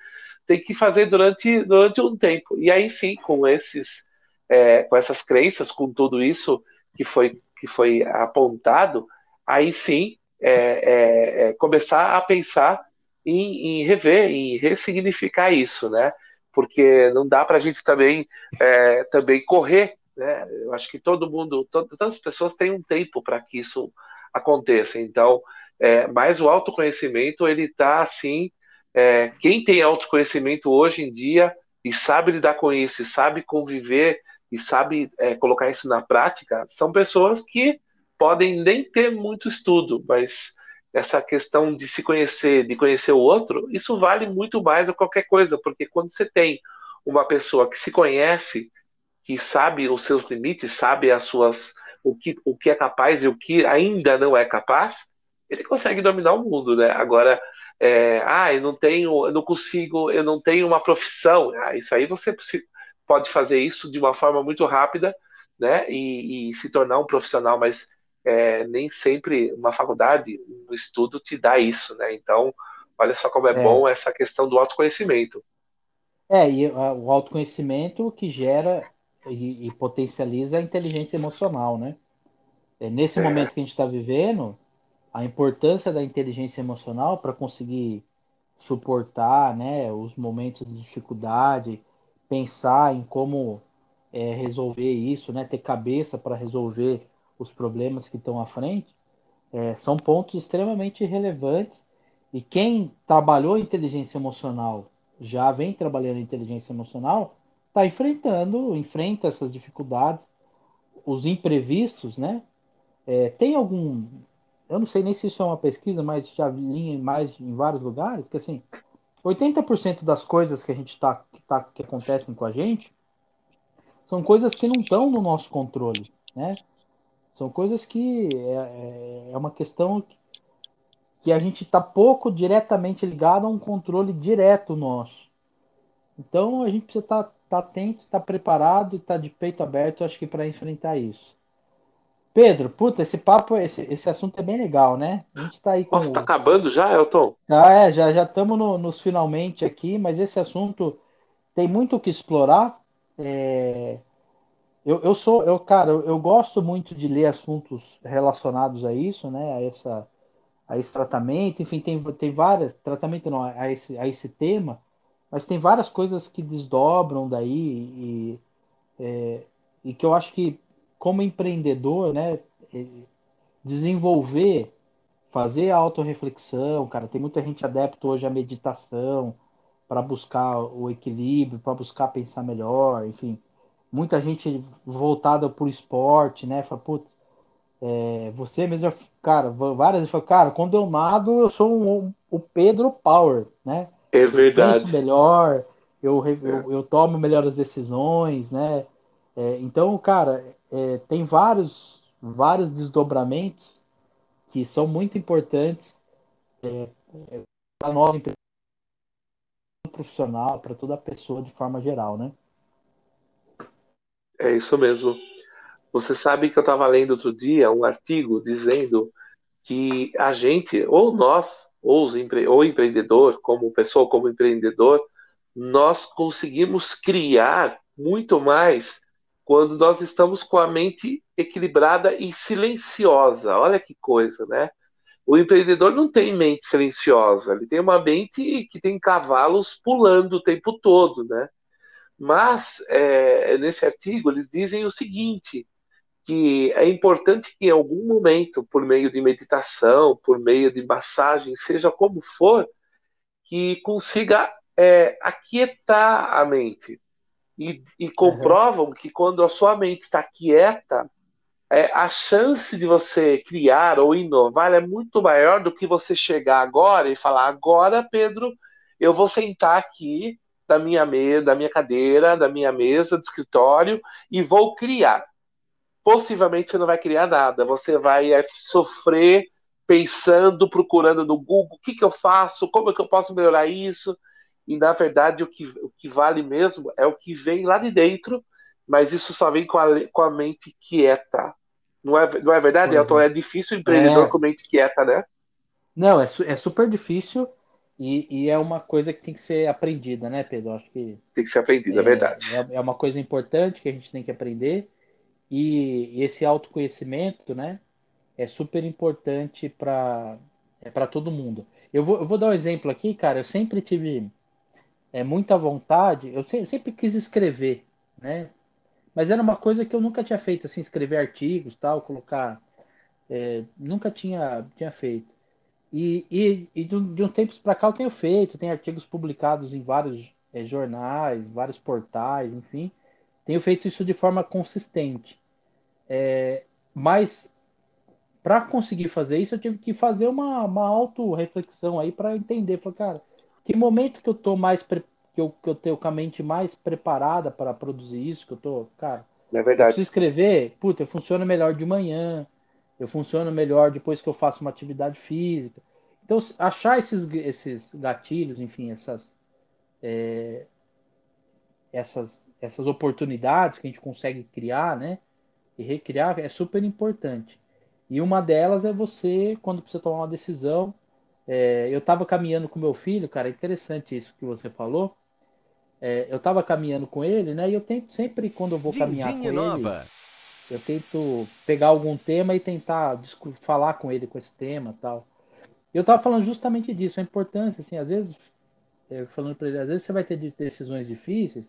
Tem que fazer durante, durante um tempo. E aí sim, com esses, é, com essas crenças, com tudo isso que foi, que foi apontado, aí sim é, é, é começar a pensar em, em, rever, em ressignificar isso, né? Porque não dá para a gente também, é, também correr né? Eu acho que todo mundo, todas as pessoas têm um tempo para que isso aconteça. Então, é, mas o autoconhecimento ele está assim. É, quem tem autoconhecimento hoje em dia e sabe lidar com isso, sabe conviver e sabe é, colocar isso na prática, são pessoas que podem nem ter muito estudo, mas essa questão de se conhecer, de conhecer o outro, isso vale muito mais do que qualquer coisa, porque quando você tem uma pessoa que se conhece que sabe os seus limites, sabe as suas o que, o que é capaz e o que ainda não é capaz, ele consegue dominar o mundo, né? Agora, é, ah, eu não tenho, eu não consigo, eu não tenho uma profissão. Ah, isso aí você pode fazer isso de uma forma muito rápida, né? E, e se tornar um profissional, mas é, nem sempre uma faculdade, um estudo te dá isso, né? Então, olha só como é, é. bom essa questão do autoconhecimento. É, e o autoconhecimento que gera e, e potencializa a inteligência emocional, né? É, nesse é. momento que a gente está vivendo, a importância da inteligência emocional para conseguir suportar né, os momentos de dificuldade, pensar em como é, resolver isso, né, ter cabeça para resolver os problemas que estão à frente, é, são pontos extremamente relevantes. E quem trabalhou inteligência emocional, já vem trabalhando inteligência emocional, está enfrentando, enfrenta essas dificuldades, os imprevistos, né? É, tem algum, eu não sei nem se isso é uma pesquisa, mas já li mais em vários lugares que assim, 80% das coisas que a gente tá, que, tá, que acontecem com a gente são coisas que não estão no nosso controle, né? São coisas que é, é, é uma questão que a gente está pouco diretamente ligado a um controle direto nosso. Então a gente precisa estar tá tá atento, tá preparado e tá de peito aberto, acho que para enfrentar isso. Pedro, puta, esse papo, esse, esse assunto é bem legal, né? A gente tá aí com. Nossa, tá acabando já, Elton? Ah, é, já já estamos no, nos finalmente aqui, mas esse assunto tem muito o que explorar. É... Eu, eu sou, eu, cara, eu, eu gosto muito de ler assuntos relacionados a isso, né? A essa, a esse tratamento, enfim, tem, tem várias tratamento não, a esse, a esse tema mas tem várias coisas que desdobram daí e, é, e que eu acho que como empreendedor, né, é, desenvolver, fazer a autorreflexão, cara, tem muita gente adepta hoje à meditação para buscar o equilíbrio, para buscar pensar melhor, enfim, muita gente voltada para o esporte, né, fala, putz, é, você mesmo, cara, várias vezes fala, cara, quando eu nado, eu sou um, o Pedro Power, né? É verdade. Eu melhor, eu, eu, eu tomo melhores decisões, né? É, então, cara, é, tem vários, vários desdobramentos que são muito importantes é, é para nós, profissional, para toda pessoa de forma geral, né? É isso mesmo. Você sabe que eu estava lendo outro dia um artigo dizendo que a gente, ou nós, ou, os empre ou empreendedor, como pessoa, como empreendedor, nós conseguimos criar muito mais quando nós estamos com a mente equilibrada e silenciosa. Olha que coisa, né? O empreendedor não tem mente silenciosa, ele tem uma mente que tem cavalos pulando o tempo todo, né? Mas é, nesse artigo eles dizem o seguinte: que é importante que em algum momento, por meio de meditação, por meio de massagem, seja como for, que consiga é, aquietar a mente. E, e comprovam uhum. que quando a sua mente está quieta, é, a chance de você criar ou inovar é muito maior do que você chegar agora e falar: agora, Pedro, eu vou sentar aqui da minha mesa, da minha cadeira, da minha mesa de escritório e vou criar possivelmente você não vai criar nada. Você vai é, sofrer pensando, procurando no Google o que, que eu faço, como é que eu posso melhorar isso. E na verdade o que, o que vale mesmo é o que vem lá de dentro, mas isso só vem com a, com a mente quieta. Não é, não é verdade, Elton? É. é difícil o empreendedor é. com mente quieta, né? Não, é, é super difícil e, e, é uma coisa que tem que ser aprendida, né, Pedro? Acho que tem que ser aprendida, é, é verdade. É, é uma coisa importante que a gente tem que aprender e, e esse autoconhecimento, né, é super importante para é para todo mundo. Eu vou, eu vou dar um exemplo aqui, cara. Eu sempre tive é, muita vontade, eu sempre, sempre quis escrever, né? Mas era uma coisa que eu nunca tinha feito, assim, escrever artigos, tal, colocar. É, nunca tinha, tinha feito. E, e, e de, um, de um tempos para cá eu tenho feito, tem artigos publicados em vários é, jornais, vários portais, enfim. Tenho feito isso de forma consistente. É, mas para conseguir fazer isso, eu tive que fazer uma, uma auto-reflexão aí para entender. Falei, cara, que momento que eu tô mais que eu, que eu tenho com a mente mais preparada para produzir isso, que eu tô, cara. É verdade. Se escrever, puta, eu funciono melhor de manhã, eu funciono melhor depois que eu faço uma atividade física. Então, achar esses, esses gatilhos, enfim, essas, é, essas, essas oportunidades que a gente consegue criar, né? e recriar é super importante. E uma delas é você, quando precisa tomar uma decisão. É, eu estava caminhando com meu filho, cara, é interessante isso que você falou. É, eu estava caminhando com ele, né? E eu tento sempre, quando eu vou caminhar com nova. ele, eu tento pegar algum tema e tentar falar com ele com esse tema tal. Eu estava falando justamente disso, a importância, assim, às vezes, é, falando para ele, às vezes você vai ter decisões difíceis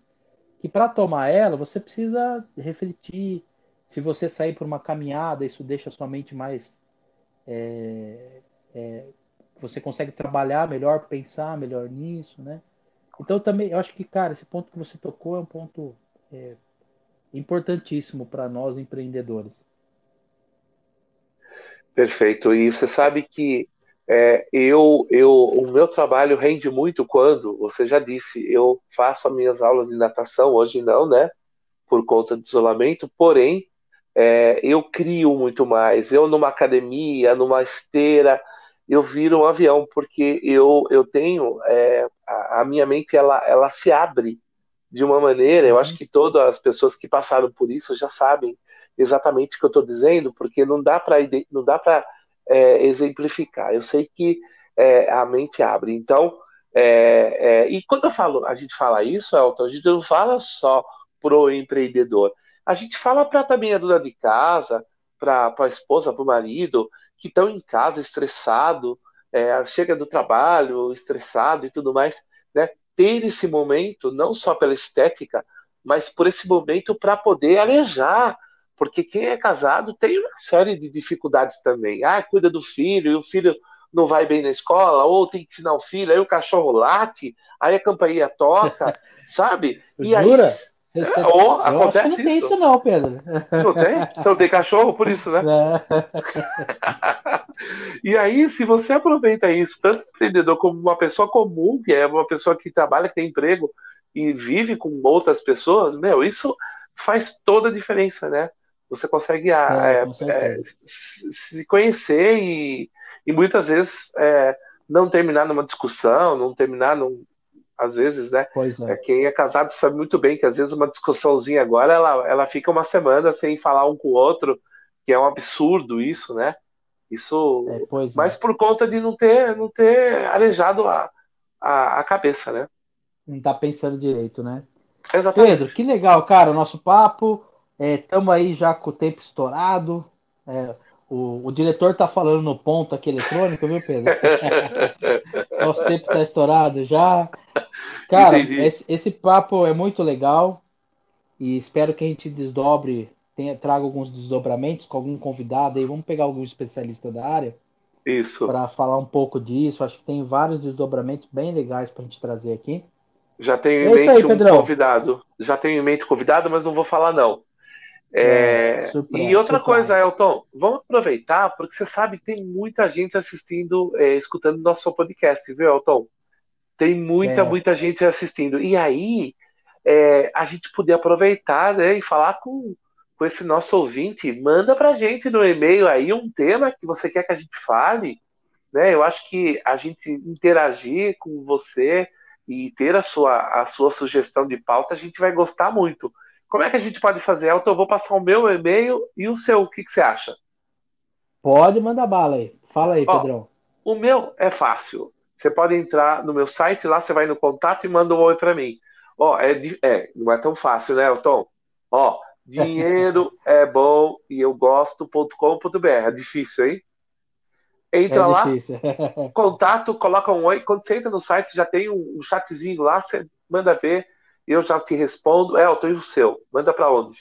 que para tomar ela você precisa refletir, se você sair por uma caminhada, isso deixa a sua mente mais. É, é, você consegue trabalhar melhor, pensar melhor nisso, né? Então também, eu acho que, cara, esse ponto que você tocou é um ponto é, importantíssimo para nós empreendedores. Perfeito. E você sabe que é, eu, eu, o meu trabalho rende muito quando, você já disse, eu faço as minhas aulas de natação, hoje não, né? Por conta do isolamento, porém, é, eu crio muito mais. Eu, numa academia, numa esteira, eu viro um avião, porque eu, eu tenho. É, a, a, minha mente ela, ela se abre de uma maneira. Eu acho que todas as pessoas que passaram por isso já sabem exatamente o que eu estou dizendo, porque não dá para não dá para é, exemplificar. Eu sei que é, a mente abre. Então, é, é, e quando eu falo, a gente fala isso, Elton, a gente não fala só pro empreendedor a gente fala para também a dona de casa, para a esposa, para o marido, que estão em casa estressado, é, chega do trabalho estressado e tudo mais, né? Ter esse momento, não só pela estética, mas por esse momento para poder alejar. Porque quem é casado tem uma série de dificuldades também. Ah, cuida do filho, e o filho não vai bem na escola, ou tem que ensinar o filho, aí o cachorro late, aí a campainha toca, [LAUGHS] sabe? E Jura? aí é, ou acontece não isso. tem isso não, Pedro. Não tem? Você não tem cachorro por isso, né? [LAUGHS] [LAUGHS] e aí, se você aproveita isso, tanto empreendedor como uma pessoa comum, que é uma pessoa que trabalha, que tem emprego e vive com outras pessoas, meu, isso faz toda a diferença, né? Você consegue é, é, se conhecer e, e muitas vezes é, não terminar numa discussão, não terminar num, às vezes, né? Pois é. Quem é casado sabe muito bem que às vezes uma discussãozinha agora, ela, ela fica uma semana sem falar um com o outro, que é um absurdo isso, né? Isso, É, pois é. mas por conta de não ter, não ter arejado a, a, a cabeça, né? Não tá pensando direito, né? Exatamente. Pedro, que legal, cara, o nosso papo. Estamos aí já com o tempo estourado. É, o, o diretor tá falando no ponto aqui eletrônico, viu, Pedro? [LAUGHS] [LAUGHS] Nosso tempo tá estourado já. Cara, esse, esse papo é muito legal e espero que a gente desdobre, tenha, traga alguns desdobramentos com algum convidado aí. Vamos pegar algum especialista da área Isso. para falar um pouco disso. Acho que tem vários desdobramentos bem legais para a gente trazer aqui. Já tenho em É isso aí, mente um Pedrão. convidado. Já tenho em mente convidado, mas não vou falar não. É, surpresa, e outra surpresa. coisa, Elton, vamos aproveitar, porque você sabe que tem muita gente assistindo, é, escutando nosso podcast, viu, Elton? Tem muita, É. muita gente assistindo. E aí, é, a gente poder aproveitar, né, e falar com, com esse nosso ouvinte. Manda pra gente no e-mail aí um tema que você quer que a gente fale, né? Eu acho que a gente interagir com você e ter a sua, a sua sugestão de pauta, a gente vai gostar muito. Como é que a gente pode fazer, Elton? Eu vou passar o meu e-mail e o seu, o que, que você acha? Pode mandar bala aí. Fala aí, Ó, Pedrão. O meu é fácil. Você pode entrar no meu site, lá você vai no contato e manda um oi para mim. Ó, é, é, não é tão fácil, né, Elton? Ó, dinheiro [LAUGHS] é bom e eu gosto.com.br. É difícil, hein? Entra É lá, [LAUGHS] contato, coloca um oi. Quando você entra no site, já tem um, um chatzinho lá, você manda ver, eu já te respondo. É, Elton, e o seu? Manda para onde?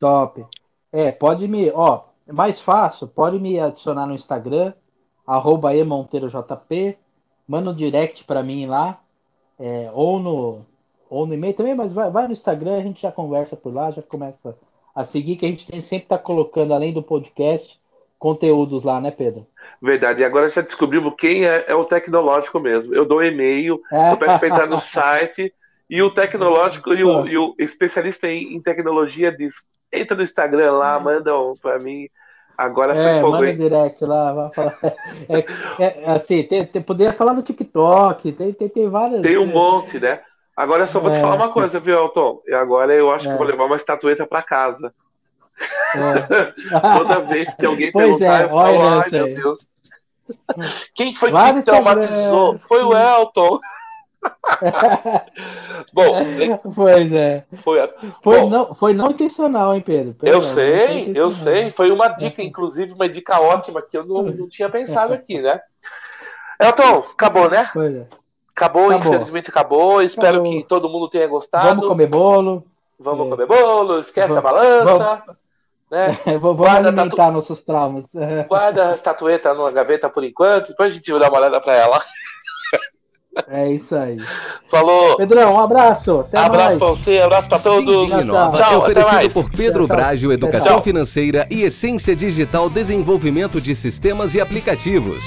Top. É, pode me, ó, mais fácil, pode me adicionar no Instagram, arroba emonteirojp, manda um direct pra mim lá, é, ou no, ou no e-mail também, mas vai, vai no Instagram, a gente já conversa por lá, já começa a seguir, que a gente tem sempre tá colocando, além do podcast, conteúdos lá, né, Pedro? Verdade, e agora já descobrimos quem é, é o tecnológico mesmo. Eu dou e-mail, É. eu peço para entrar no [LAUGHS] site, e o tecnológico e o, e o especialista em, em tecnologia diz: entra no Instagram lá, manda um para mim. Agora foi É, fogo, manda direct lá, vai falar. [LAUGHS] É, é, assim, tem, tem, poderia falar no TikTok, tem, tem, tem várias. Tem um monte, né? Agora eu só vou te É. falar uma coisa, viu, Elton? E agora eu acho que É. vou levar uma estatueta para casa. É. [LAUGHS] Toda vez que alguém Pois perguntar, é, eu falo, ai meu. Deus. [LAUGHS] Quem foi Vai que no traumatizou? Foi o Elton. [LAUGHS] Bom, Pois é. foi a... Foi, Bom, não, foi não intencional, hein, Pedro? Eu Perdão, foi sei, eu sei. Foi uma dica, inclusive, uma dica ótima que eu não, não tinha pensado aqui, né? Elton, acabou, né? É. Acabou, Acabou. infelizmente acabou. Espero Acabou. que todo mundo tenha gostado. Vamos comer bolo. Vamos É. comer bolo, esquece a Vamos- balança, né? [LAUGHS] Vamos Guarda, alimentar nossos traumas. [LAUGHS] Guarda a estatueta numa gaveta por enquanto, depois a gente vai dar uma olhada pra ela. É isso aí. Falou. Pedrão, um abraço. Até abraço mais. pra você, abraço pra todos. Din Nova Tchau, é oferecido por Pedro Tchau, tchau. Brágio Educação Tchau. Financeira e Essência Digital Desenvolvimento de Sistemas e Aplicativos.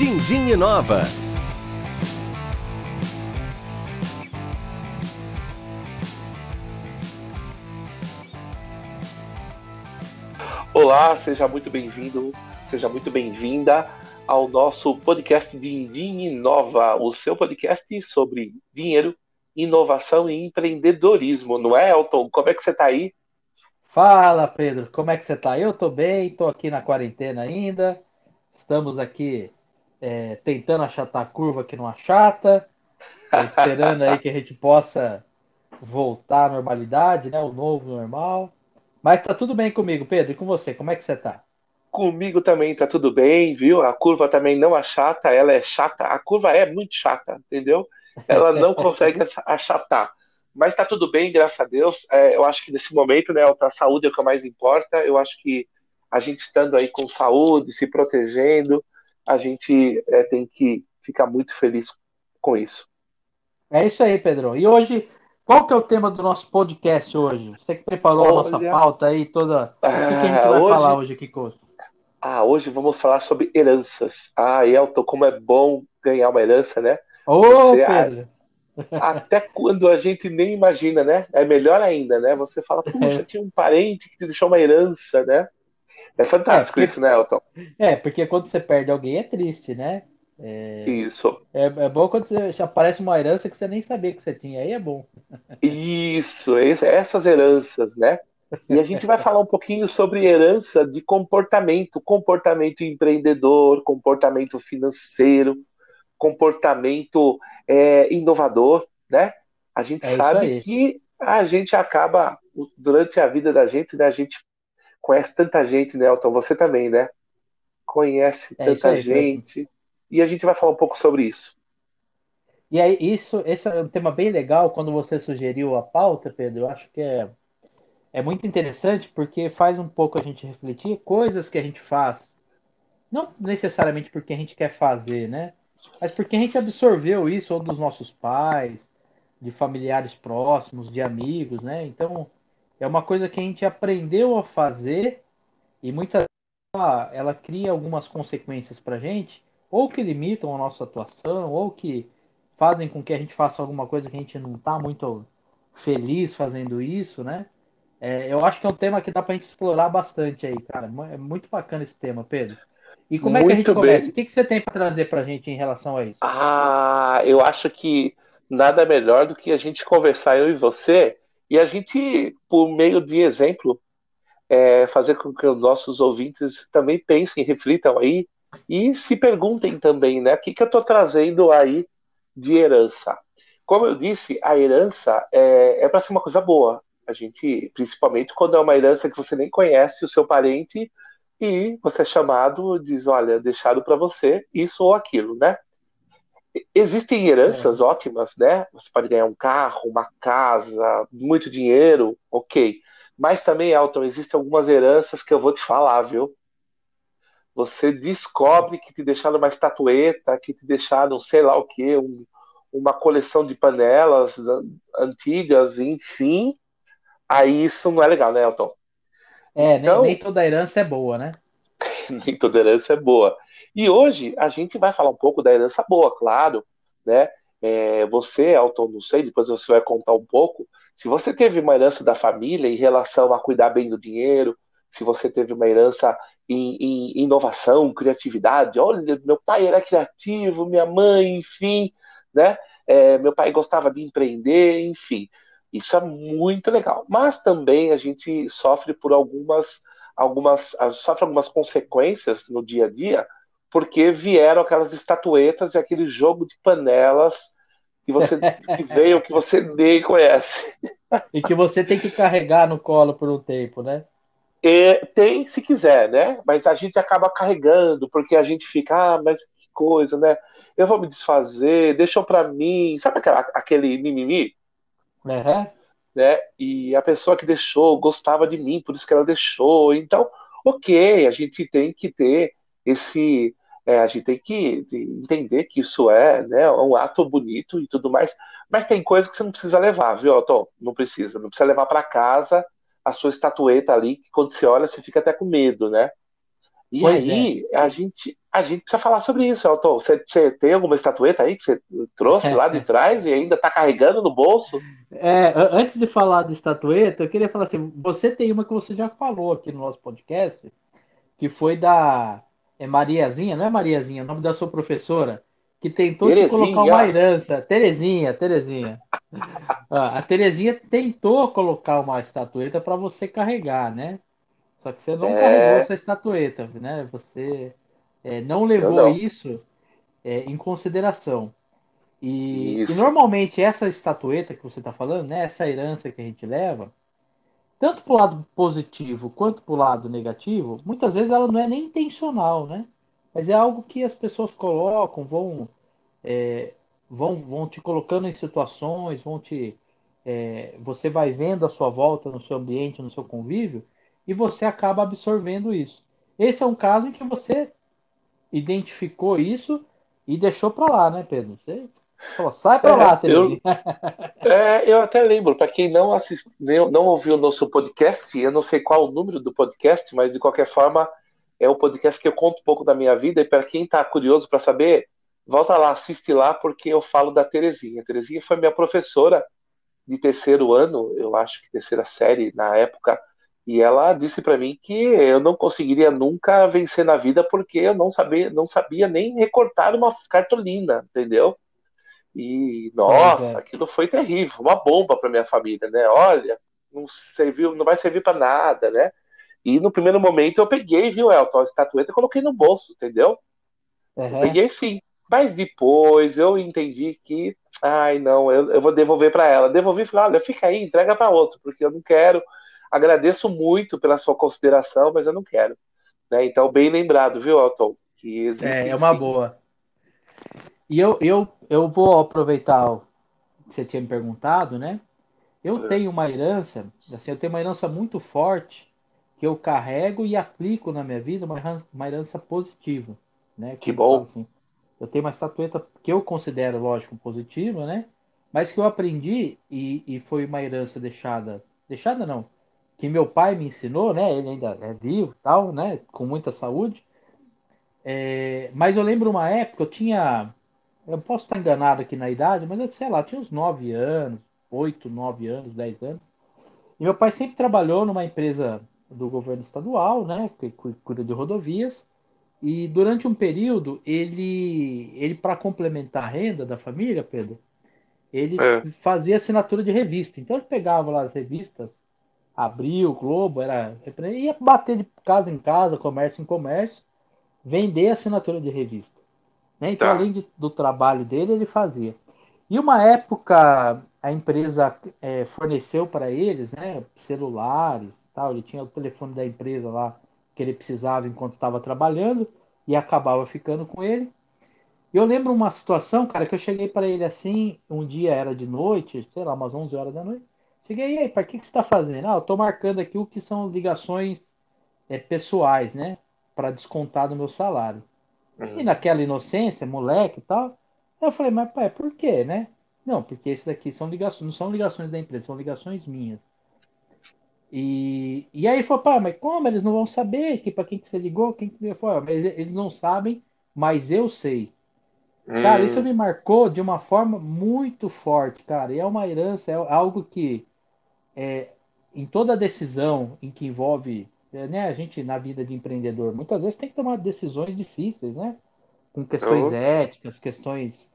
Din Din Nova. Olá, seja muito bem-vindo, seja muito bem-vinda ao nosso podcast Dindim Inova, o seu podcast sobre dinheiro, inovação e empreendedorismo, não é, Elton? Como é que você tá aí? Fala, Pedro. Como é que você tá? Eu tô bem, tô aqui na quarentena ainda. Estamos aqui é, tentando achatar a curva que não achata. Tô esperando aí que a gente possa voltar à normalidade, né? O novo normal. Mas tá tudo bem comigo, Pedro. E com você? Como é que você tá? Comigo também tá tudo bem, viu? A curva também não é chata, ela é chata. A curva é muito chata, entendeu? ela [LAUGHS] não consegue achatar. Mas está tudo bem, graças a Deus. É, eu acho que nesse momento, né, a saúde é o que mais importa. Eu acho que a gente estando aí com saúde, se protegendo, a gente é, tem que ficar muito feliz com isso. É isso aí, Pedro. E hoje, qual que é o tema do nosso podcast hoje? Você que preparou Olha... a nossa pauta aí toda. o que, a gente vai hoje... falar hoje, Kiko? Ah, hoje vamos falar sobre heranças. Ah, Elton, como é bom ganhar uma herança, né? Ô, Você, Pedro! Até quando a gente nem imagina, né? É melhor ainda, né? Você fala, puxa, [LAUGHS] é. tinha um parente que te deixou uma herança, né? É fantástico é, porque, isso, né, Elton? É, porque quando você perde alguém é triste, né? É, isso. É, é bom quando você, aparece uma herança que você nem sabia que você tinha, aí é bom. Isso, essas heranças, né? E a gente vai [LAUGHS] falar um pouquinho sobre herança de comportamento, comportamento empreendedor, comportamento financeiro, comportamento é, inovador, né? A gente é sabe que a gente acaba, durante a vida da gente, né? A gente conhece tanta gente, né, Elton? Você também, né? Conhece é tanta gente. E a gente vai falar um pouco sobre isso. E aí, isso, esse é um tema bem legal quando você sugeriu a pauta, Pedro. Eu acho que é, é muito interessante porque faz um pouco a gente refletir coisas que a gente faz. Não necessariamente porque a gente quer fazer, né? Mas porque a gente absorveu isso ou dos nossos pais, de familiares próximos, de amigos, né? Então, é uma coisa que a gente aprendeu a fazer e muitas vezes ela, ela cria algumas consequências para a gente, ou que limitam a nossa atuação, ou que fazem com que a gente faça alguma coisa que a gente não está muito feliz fazendo isso, né? É, eu acho que é um tema que dá para a gente explorar bastante aí, cara. É muito bacana esse tema, Pedro. E como muito é que a gente começa? Bem. O que, que você tem para trazer para a gente em relação a isso? Ah, eu acho que nada melhor do que a gente conversar eu e você e a gente, por meio de exemplo, é, fazer com que os nossos ouvintes também pensem, reflitam aí e se perguntem também, né? O que, que eu estou trazendo aí de herança? Como eu disse, a herança é, é para ser uma coisa boa. A gente, principalmente quando é uma herança que você nem conhece o seu parente e você é chamado, diz, olha, deixado para você isso ou aquilo, né? Existem heranças é. ótimas, né? Você pode ganhar um carro, uma casa, muito dinheiro, ok. Mas também, Elton, existem algumas heranças que eu vou te falar, viu? Você descobre que te deixaram uma estatueta, que te deixaram sei lá o que, um, uma coleção de panelas antigas, enfim. Aí isso não é legal, né, Elton? É, então, nem, nem toda herança é boa, né? Nem toda herança é boa. E hoje a gente vai falar um pouco da herança boa, claro, né? É, você, Elton, não sei, depois você vai contar um pouco. Se você teve uma herança da família em relação a cuidar bem do dinheiro, se você teve uma herança em, em inovação, criatividade, olha, meu pai era criativo, minha mãe, enfim, né? É, meu pai gostava de empreender, enfim. Isso é muito legal. Mas também a gente sofre por algumas, algumas, sofre algumas consequências no dia a dia porque vieram aquelas estatuetas e aquele jogo de panelas que você [LAUGHS] que veio que você nem conhece. E que você tem que carregar no colo por um tempo, né? E, tem, se quiser, né? Mas a gente acaba carregando, porque a gente fica, ah, mas que coisa, né? Eu vou me desfazer, deixam para mim, sabe aquela, aquele mimimi? Uhum. Né? E a pessoa que deixou gostava de mim, por isso que ela deixou. Então, ok, a gente tem que ter esse é, a gente tem que entender que isso é né, um ato bonito e tudo mais, mas tem coisa que você não precisa levar, viu, Otto? Não precisa, não precisa levar para casa a sua estatueta ali, que quando você olha, você fica até com medo, né? E pois aí, é. a, gente, a gente precisa falar sobre isso, Elton. Você, você, tem alguma estatueta aí que você trouxe lá de trás e ainda está carregando no bolso? É, antes de falar de estatueta, eu queria falar assim: você tem uma que você já falou aqui no nosso podcast, que foi da é Mariazinha, não é Mariazinha, é o nome da sua professora, que tentou Terezinha. te colocar uma herança. Terezinha, Terezinha. [LAUGHS] Ah, a Terezinha tentou colocar uma estatueta para você carregar, né? Só que você não é... carregou essa estatueta, né? Você é, não levou não. isso é, em consideração. E, e, normalmente essa estatueta que você está falando, né? Essa herança que a gente leva, tanto para o lado positivo quanto para o lado negativo, muitas vezes ela não é nem intencional, né? Mas é algo que as pessoas colocam, vão é, vão, vão te colocando em situações, vão te. É, você vai vendo a sua volta no seu ambiente, no seu convívio, e você acaba absorvendo isso. Esse é um caso em que você identificou isso e deixou para lá, né, Pedro? Você falou, sai para é, lá, Pedro. Eu, [LAUGHS] é, eu até lembro, para quem não assistiu, não ouviu o nosso podcast, eu não sei qual o número do podcast, mas de qualquer forma é um podcast que eu conto um pouco da minha vida e para quem está curioso para saber, volta lá, assiste lá, porque eu falo da Terezinha. A Terezinha foi minha professora de terceiro ano, eu acho que terceira série na época, e ela disse para mim que eu não conseguiria nunca vencer na vida porque eu não sabia, não sabia nem recortar uma cartolina, entendeu? E nossa, é. aquilo foi terrível, uma bomba para minha família, né? Olha, não serviu, não vai servir para nada, né? E no primeiro momento eu peguei, viu, Elton, a estatueta e coloquei no bolso, entendeu? Uhum. Peguei sim. Mas depois eu entendi que, ai não, eu, eu vou devolver para ela. Devolvi e falei, olha, fica aí, entrega para outro, porque eu não quero. Agradeço muito pela sua consideração, mas eu não quero. Né? Então, bem lembrado, viu, Elton? Que existe. É, é uma sim. boa. E eu, eu, eu vou aproveitar o que você tinha me perguntado, né? Eu é. tenho uma herança, assim, eu tenho uma herança muito forte que eu carrego e aplico na minha vida uma, uma herança positiva, né? Que, que bom. Assim, eu tenho uma estatueta que eu considero, lógico, positiva, né? Mas que eu aprendi e, e foi uma herança deixada, deixada não, que meu pai me ensinou, né? Ele ainda é vivo, tal, né? Com muita saúde. É, mas eu lembro uma época, eu tinha, eu posso estar enganado aqui na idade, mas eu sei lá, tinha uns 9 anos, 8, 9 anos, 10 anos. E meu pai sempre trabalhou numa empresa do governo estadual, né, que cuida de rodovias. E durante um período, ele, ele para complementar a renda da família, Pedro, ele é. fazia assinatura de revista. Então ele pegava lá as revistas, Abril, Globo, era ia bater de casa em casa, comércio em comércio, vender assinatura de revista. Né? Então, tá. além de, do trabalho dele, ele fazia. E uma época a empresa é, forneceu para eles né, celulares, tal. Ele tinha o telefone da empresa lá que ele precisava enquanto estava trabalhando e acabava ficando com ele. Eu lembro uma situação, cara, que eu cheguei para ele assim, um dia era de noite, sei lá, umas 11 horas da noite. Cheguei, e aí, para que, que você está fazendo? Ah, eu estou marcando aqui o que são ligações é, pessoais, né? Para descontar do meu salário. Uhum. E naquela inocência, moleque e tal, eu falei, mas pai, por quê, né? Não, porque esses daqui são ligações, não são ligações da empresa, são ligações minhas. E, e aí falou, pá, mas como? Eles não vão saber que para quem que você ligou, quem que foi? Mas eles não sabem, mas eu sei. Hum. Cara, isso hum. me marcou de uma forma muito forte, cara. E é uma herança, é algo que é, em toda decisão em que envolve é, né, a gente na vida de empreendedor, muitas vezes tem que tomar decisões difíceis, né? Com questões oh. éticas, questões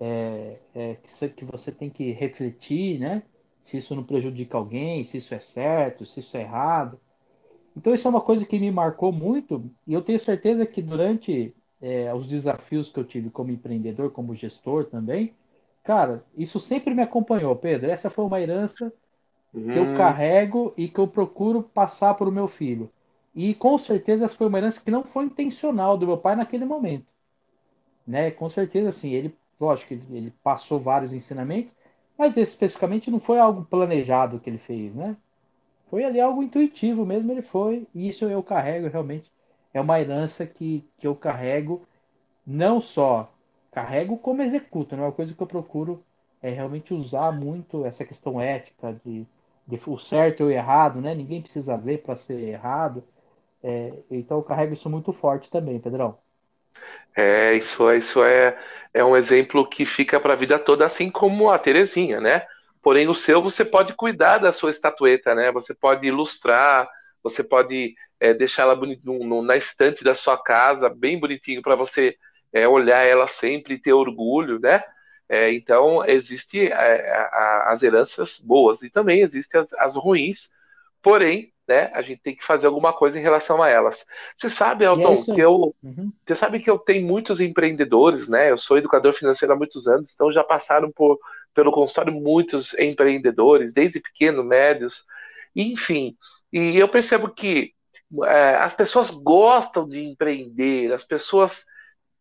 é, é, que, que você tem que refletir, né? se isso não prejudica alguém, se isso é certo, se isso é errado. Então, isso é uma coisa que me marcou muito e eu tenho certeza que durante é, os desafios que eu tive como empreendedor, como gestor também, cara, isso sempre me acompanhou, Pedro. Essa foi uma herança que eu uhum. carrego e que eu procuro passar para o meu filho. E com certeza foi uma herança que não foi intencional do meu pai naquele momento. Né? Com certeza, assim, ele, lógico, ele passou vários ensinamentos, mas especificamente não foi algo planejado que ele fez, né? Foi ali algo intuitivo mesmo, ele foi, e isso eu carrego realmente. É uma herança que, que eu carrego, não só carrego como executo, não é uma coisa que eu procuro é realmente usar muito essa questão ética de o certo e o errado, né? Ninguém precisa ver para ser errado. É, então eu carrego isso muito forte também, Pedrão. É, isso, é, isso é, é um exemplo que fica para a vida toda, assim como a Terezinha, né? Porém, o seu você pode cuidar da sua estatueta, né? Você pode ilustrar, você pode é, deixá-la na estante da sua casa, bem bonitinho, para você é, olhar ela sempre e ter orgulho, né? É, então, existe é, as heranças boas e também existem as, as ruins, porém, né? A gente tem que fazer alguma coisa em relação a elas. Você sabe, Elton, que eu, uhum. você sabe que eu tenho muitos empreendedores, né? Eu sou educador financeiro há muitos anos, então já passaram por, pelo consultório muitos empreendedores, desde pequenos, médios, enfim. E eu percebo que é, as pessoas gostam de empreender, as pessoas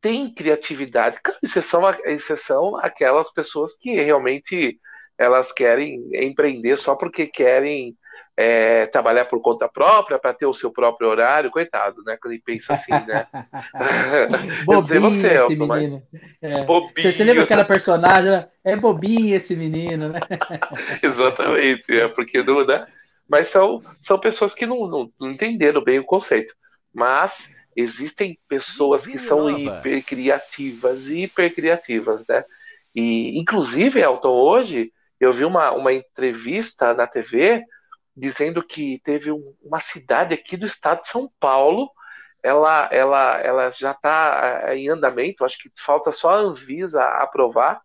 tem criatividade. Exceção, exceção aquelas pessoas que realmente elas querem empreender só porque querem é, trabalhar por conta própria para ter o seu próprio horário, coitado, né? Quando ele pensa assim, né? [LAUGHS] [LAUGHS] bobinho você, esse Elton, menino. É. Bobinho. Você, lembra aquela personagem? É bobinho esse menino, né? [LAUGHS] Exatamente, é porque não, né? Mas são, são pessoas que não, não, não entenderam bem o conceito. Mas existem pessoas que são hiper criativas, hiper criativas, né? E, inclusive, Elton, hoje eu vi uma, uma entrevista na TV dizendo que teve um, uma cidade aqui do estado de São Paulo, ela, ela, ela já está eh, em andamento, acho que falta só a Anvisa aprovar,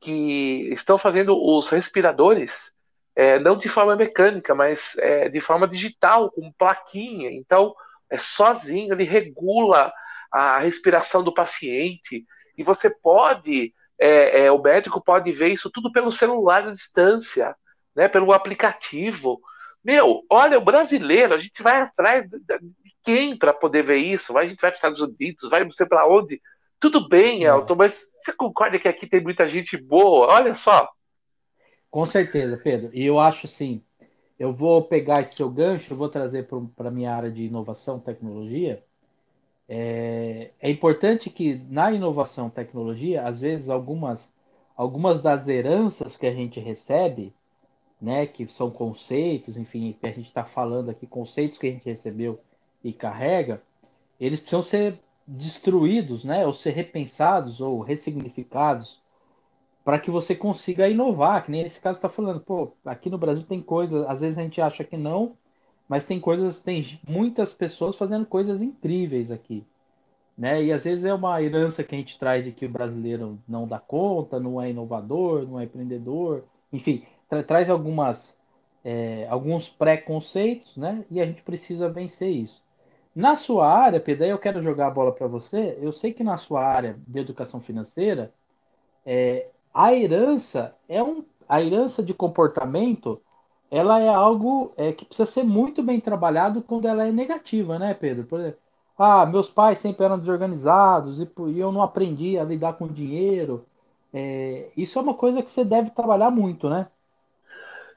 que estão fazendo os respiradores é, não de forma mecânica, mas é, de forma digital, com plaquinha. Então, é sozinho, ele regula a respiração do paciente e você pode, é, é, o médico pode ver isso tudo pelo celular à distância né, pelo aplicativo. Meu, olha, o brasileiro, a gente vai atrás de, quem para poder ver isso? A gente vai para os Estados Unidos, vai não sei para onde. Tudo bem, é. Elton, mas você concorda que aqui tem muita gente boa? Olha só. Com certeza, Pedro. E eu acho assim, eu vou pegar esse seu gancho, eu vou trazer para a minha área de inovação, tecnologia. É, é, importante que na inovação, tecnologia, às vezes algumas, algumas das heranças que a gente recebe, né, que são conceitos, enfim, que a gente está falando aqui, conceitos que a gente recebeu e carrega, eles precisam ser destruídos, né, ou ser repensados ou ressignificados para que você consiga inovar, que nem esse caso está falando, pô, aqui no Brasil tem coisas, às vezes a gente acha que não, mas tem coisas, tem muitas pessoas fazendo coisas incríveis aqui, né? E às vezes é uma herança que a gente traz de que o brasileiro não dá conta, não é inovador, não é empreendedor, enfim, tra traz algumas, é, alguns preconceitos, né? E a gente precisa vencer isso. Na sua área, Pedro, eu quero jogar a bola para você. Eu sei que na sua área de educação financeira, é, a herança é um, a herança de comportamento, ela é algo é, que precisa ser muito bem trabalhado quando ela é negativa, né, Pedro? Por exemplo, ah, meus pais sempre eram desorganizados e, e eu não aprendi a lidar com dinheiro. É, isso é uma coisa que você deve trabalhar muito, né?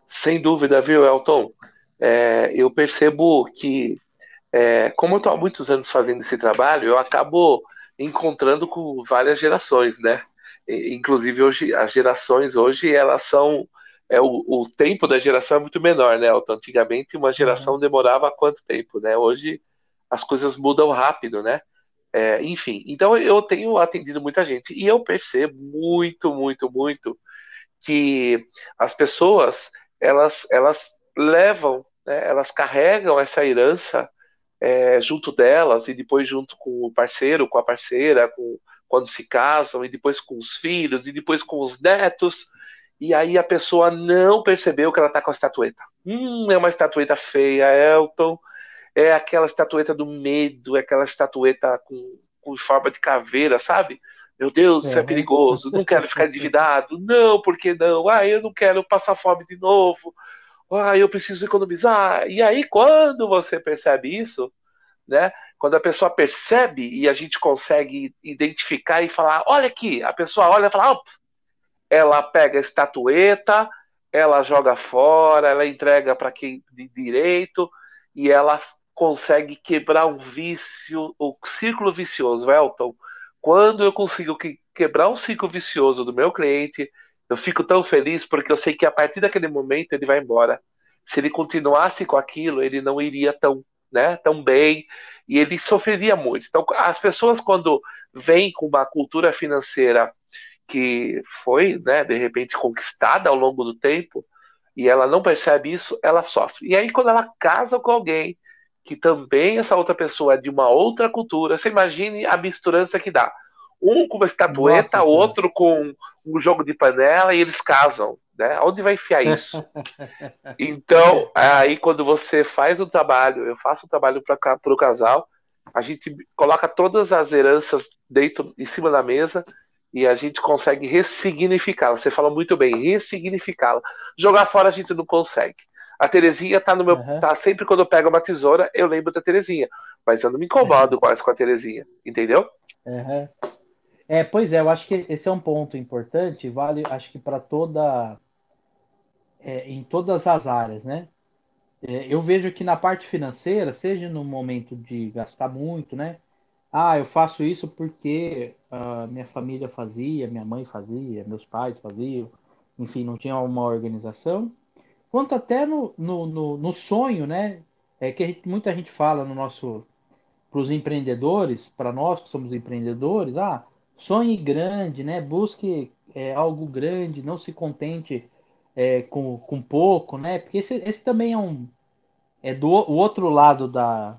Sem dúvida, viu, Elton? É, eu percebo que, é, como eu estou há muitos anos fazendo esse trabalho, eu acabo encontrando com várias gerações, né? Inclusive hoje as gerações hoje elas são é o, o tempo da geração é muito menor, né? Elton? Antigamente uma geração uhum. demorava quanto tempo, né? Hoje as coisas mudam rápido, né? É, enfim, então eu tenho atendido muita gente e eu percebo muito, muito, muito que as pessoas elas, elas levam, né, elas carregam essa herança é, junto delas e depois junto com o parceiro, com a parceira, com, quando se casam e depois com os filhos e depois com os netos. E aí a pessoa não percebeu que ela está com a estatueta. Hum, é uma estatueta feia, Elton. É aquela estatueta do medo, é aquela estatueta com, com forma de caveira, sabe? Meu Deus, isso é, é perigoso, não quero ficar endividado. [LAUGHS] Não, por que não? Ah, eu não quero passar fome de novo. Ah, eu preciso economizar. E aí, quando você percebe isso, né? Quando a pessoa percebe e a gente consegue identificar e falar, olha aqui, a pessoa olha e fala, oh, ela pega a estatueta, ela joga fora, ela entrega para quem de direito e ela consegue quebrar um vício, o um círculo vicioso, Elton quando eu consigo que, quebrar um ciclo vicioso do meu cliente, eu fico tão feliz porque eu sei que a partir daquele momento ele vai embora. Se ele continuasse com aquilo, ele não iria tão, né, tão bem e ele sofreria muito. Então, as pessoas quando vêm com uma cultura financeira que foi, né, de repente conquistada ao longo do tempo e ela não percebe isso, ela sofre. E aí quando ela casa com alguém que também essa outra pessoa é de uma outra cultura. Você imagine a misturança que dá. Um com uma estatueta, Nossa, outro com um jogo de panela e eles casam. Né? Onde vai enfiar isso? [LAUGHS] então, aí quando você faz um trabalho, eu faço um trabalho para o casal, a gente coloca todas as heranças dentro, em cima da mesa e a gente consegue ressignificá-la. Você fala muito bem, ressignificá-la. Jogar fora a gente não consegue. A Terezinha tá no meu. Uhum. tá sempre quando eu pego uma tesoura, eu lembro da Terezinha. Mas eu não me incomodo quase com a Terezinha, entendeu? Uhum. É, pois é, eu acho que esse é um ponto importante, vale, acho que para toda, é, em todas as áreas, né? É, eu vejo que na parte financeira, seja no momento de gastar muito, né? Ah, eu faço isso porque uh, minha família fazia, minha mãe fazia, meus pais faziam, enfim, não tinha uma organização. Quanto até no, no, no, no sonho, né? É que gente, muita gente fala no nosso para os empreendedores, para nós que somos empreendedores, ah, sonhe grande, né? Busque é, algo grande, não se contente é, com, com pouco, né? Porque esse, esse também é um é do o outro lado da,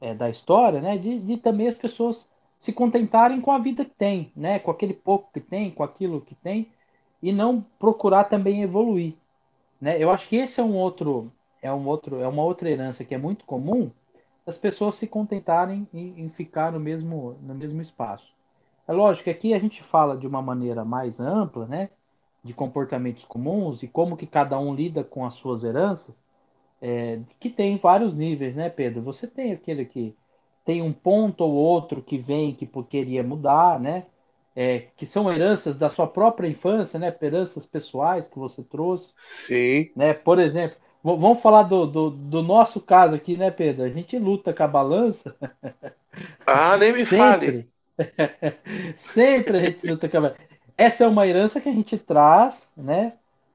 é, da história, né? De, de também as pessoas se contentarem com a vida que tem, né? Com aquele pouco que tem, com aquilo que tem, e não procurar também evoluir, né? Eu acho que esse é um outro é um outro é uma outra herança que é muito comum as pessoas se contentarem em, em ficar no mesmo no mesmo espaço. É lógico que aqui a gente fala de uma maneira mais ampla, né? De comportamentos comuns e como que cada um lida com as suas heranças é, que tem vários níveis, né, Pedro? Você tem aquele que tem um ponto ou outro que vem que queria mudar, né? É, que são heranças da sua própria infância, né? Heranças pessoais que você trouxe. Sim. Né? Por exemplo, vamos falar do, do, do, nosso caso aqui, né, Pedro? A gente luta com a balança. Ah, nem me [LAUGHS] Sempre. fale. [LAUGHS] Sempre a gente luta com a balança. Essa é uma herança que a gente traz, né?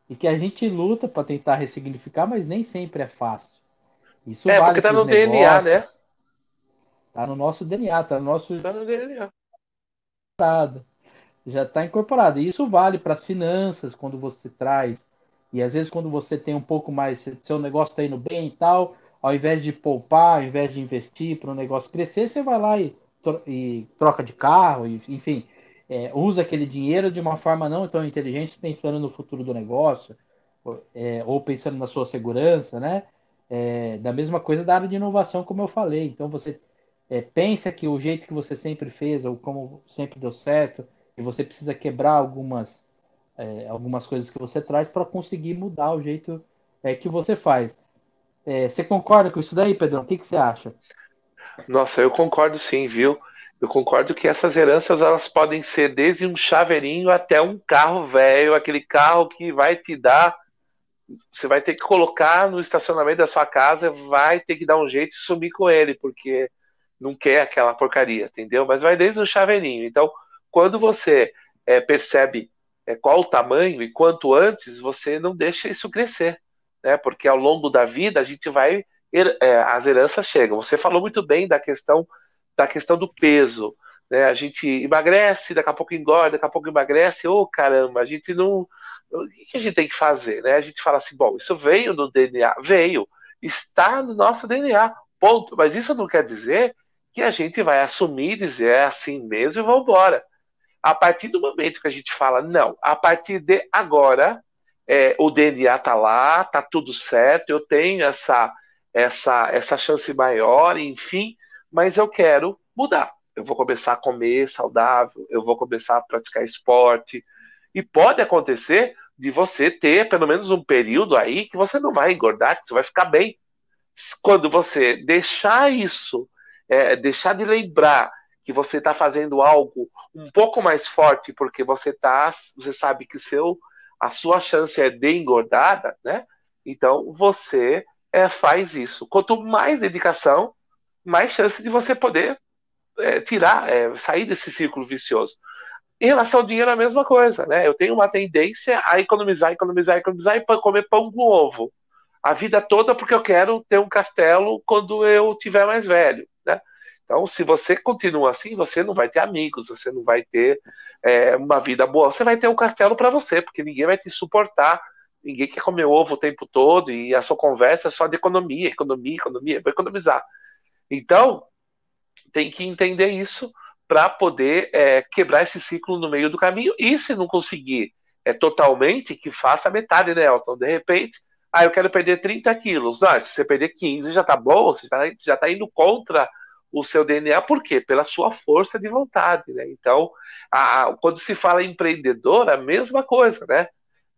e que a gente luta para tentar ressignificar, mas nem sempre é fácil. Isso é, vale porque tá no negócios, DNA, né? Tá no nosso DNA, tá no nosso. Tá no DNA. Já está incorporado. E isso vale para as finanças, quando você traz. E às vezes, quando você tem um pouco mais, seu negócio está indo bem e tal, ao invés de poupar, ao invés de investir para o negócio crescer, você vai lá e, e troca de carro, e, enfim, é, usa aquele dinheiro de uma forma não tão inteligente, pensando no futuro do negócio, é, ou pensando na sua segurança, né? É, da mesma coisa da área de inovação, como eu falei. Então você é, pensa que o jeito que você sempre fez, ou como sempre deu certo, e você precisa quebrar algumas, é, algumas coisas que você traz para conseguir mudar o jeito é, que você faz. você concorda com isso daí, Pedrão? O que, que você acha? Nossa, eu concordo sim, viu? Eu concordo que essas heranças elas podem ser desde um chaveirinho até um carro velho, aquele carro que vai te dar. Você vai ter que colocar no estacionamento da sua casa, vai ter que dar um jeito de sumir com ele, porque não quer aquela porcaria, entendeu? Mas vai desde o chaveirinho. Então, quando você é, percebe é, qual o tamanho e quanto antes, você não deixa isso crescer, né? Porque ao longo da vida a gente vai. É, as heranças chegam. Você falou muito bem da questão da questão do peso. Né? A gente emagrece, daqui a pouco engorda, daqui a pouco emagrece. Ô, oh, caramba, a gente não. O que a gente tem que fazer? Né? A gente fala assim: bom, isso veio no DNA, veio, está no nosso DNA, ponto. Mas isso não quer dizer que a gente vai assumir dizer é assim mesmo e vamos embora. A partir do momento que a gente fala, não, a partir de agora, é, o DNA tá lá, tá tudo certo, eu tenho essa, essa, essa chance maior, enfim, mas eu quero mudar. Eu vou começar a comer saudável, eu vou começar a praticar esporte. E pode acontecer de você ter pelo menos um período aí que você não vai engordar, que você vai ficar bem. Quando você deixar isso, é, deixar de lembrar que você está fazendo algo um pouco mais forte, porque você tá, você sabe que seu, a sua chance é de engordada, né? Então você é, faz isso. Quanto mais dedicação, mais chance de você poder é, tirar, é, sair desse círculo vicioso. Em relação ao dinheiro, é a mesma coisa, né? Eu tenho uma tendência a economizar, economizar, economizar e comer pão com ovo. A vida toda porque eu quero ter um castelo quando eu tiver mais velho, né? Então, se você continua assim, você não vai ter amigos, você não vai ter é, uma vida boa. Você vai ter um castelo para você, porque ninguém vai te suportar. Ninguém quer comer ovo o tempo todo e a sua conversa é só de economia, economia, economia. Vou economizar. Então, tem que entender isso para poder é, quebrar esse ciclo no meio do caminho. E se não conseguir é, totalmente, que faça metade, né, Elton? De repente, ah, eu quero perder 30 quilos. Não, se você perder 15 já tá bom, você já está indo contra o seu DNA, por quê? Pela sua força de vontade, né? Então, a, a, quando se fala empreendedor, a mesma coisa, né?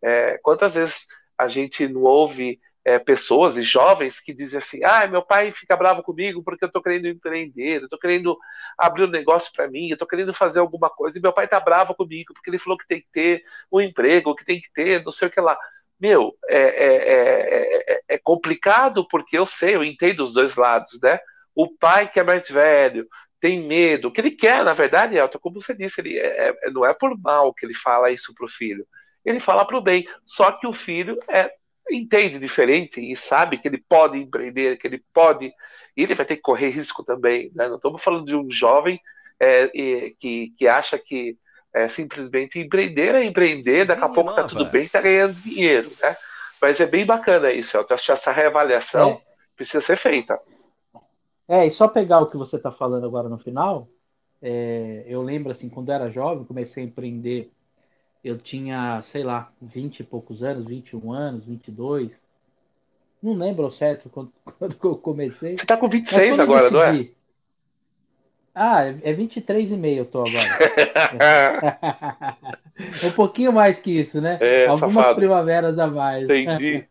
É, quantas vezes a gente não ouve é, pessoas e jovens que dizem assim: ah, meu pai fica bravo comigo porque eu estou querendo empreender, eu estou querendo abrir um negócio para mim, eu estou querendo fazer alguma coisa, e meu pai está bravo comigo porque ele falou que tem que ter um emprego, que tem que ter não sei o que lá. Meu, é, é, é, é complicado porque eu sei, eu entendo os dois lados, né? O pai que é mais velho tem medo, o que ele quer, na verdade, Elton, como você disse, ele é, não é por mal que ele fala isso pro filho ele fala para o bem. Só que o filho é entende diferente e sabe que ele pode empreender, que ele pode. E ele vai ter que correr risco também. Né? Não estamos falando de um jovem é, que, que acha que é, simplesmente empreender é empreender, daqui a pouco está tudo bem, está ganhando dinheiro. Né? Mas é bem bacana isso. Eu acho que essa reavaliação é. precisa ser feita. É, e só pegar o que você está falando agora no final, é, eu lembro assim, quando eu era jovem, comecei a empreender eu tinha, sei lá, 20 e poucos anos, 21 anos, 22. Não lembro ao certo [LAUGHS] quando, quando eu comecei. Você tá com 26 agora, decidi... não é? Ah, é 23 e meio eu tô agora. [LAUGHS] um pouquinho mais que isso, né? É, Algumas safado. primaveras a mais. Entendi.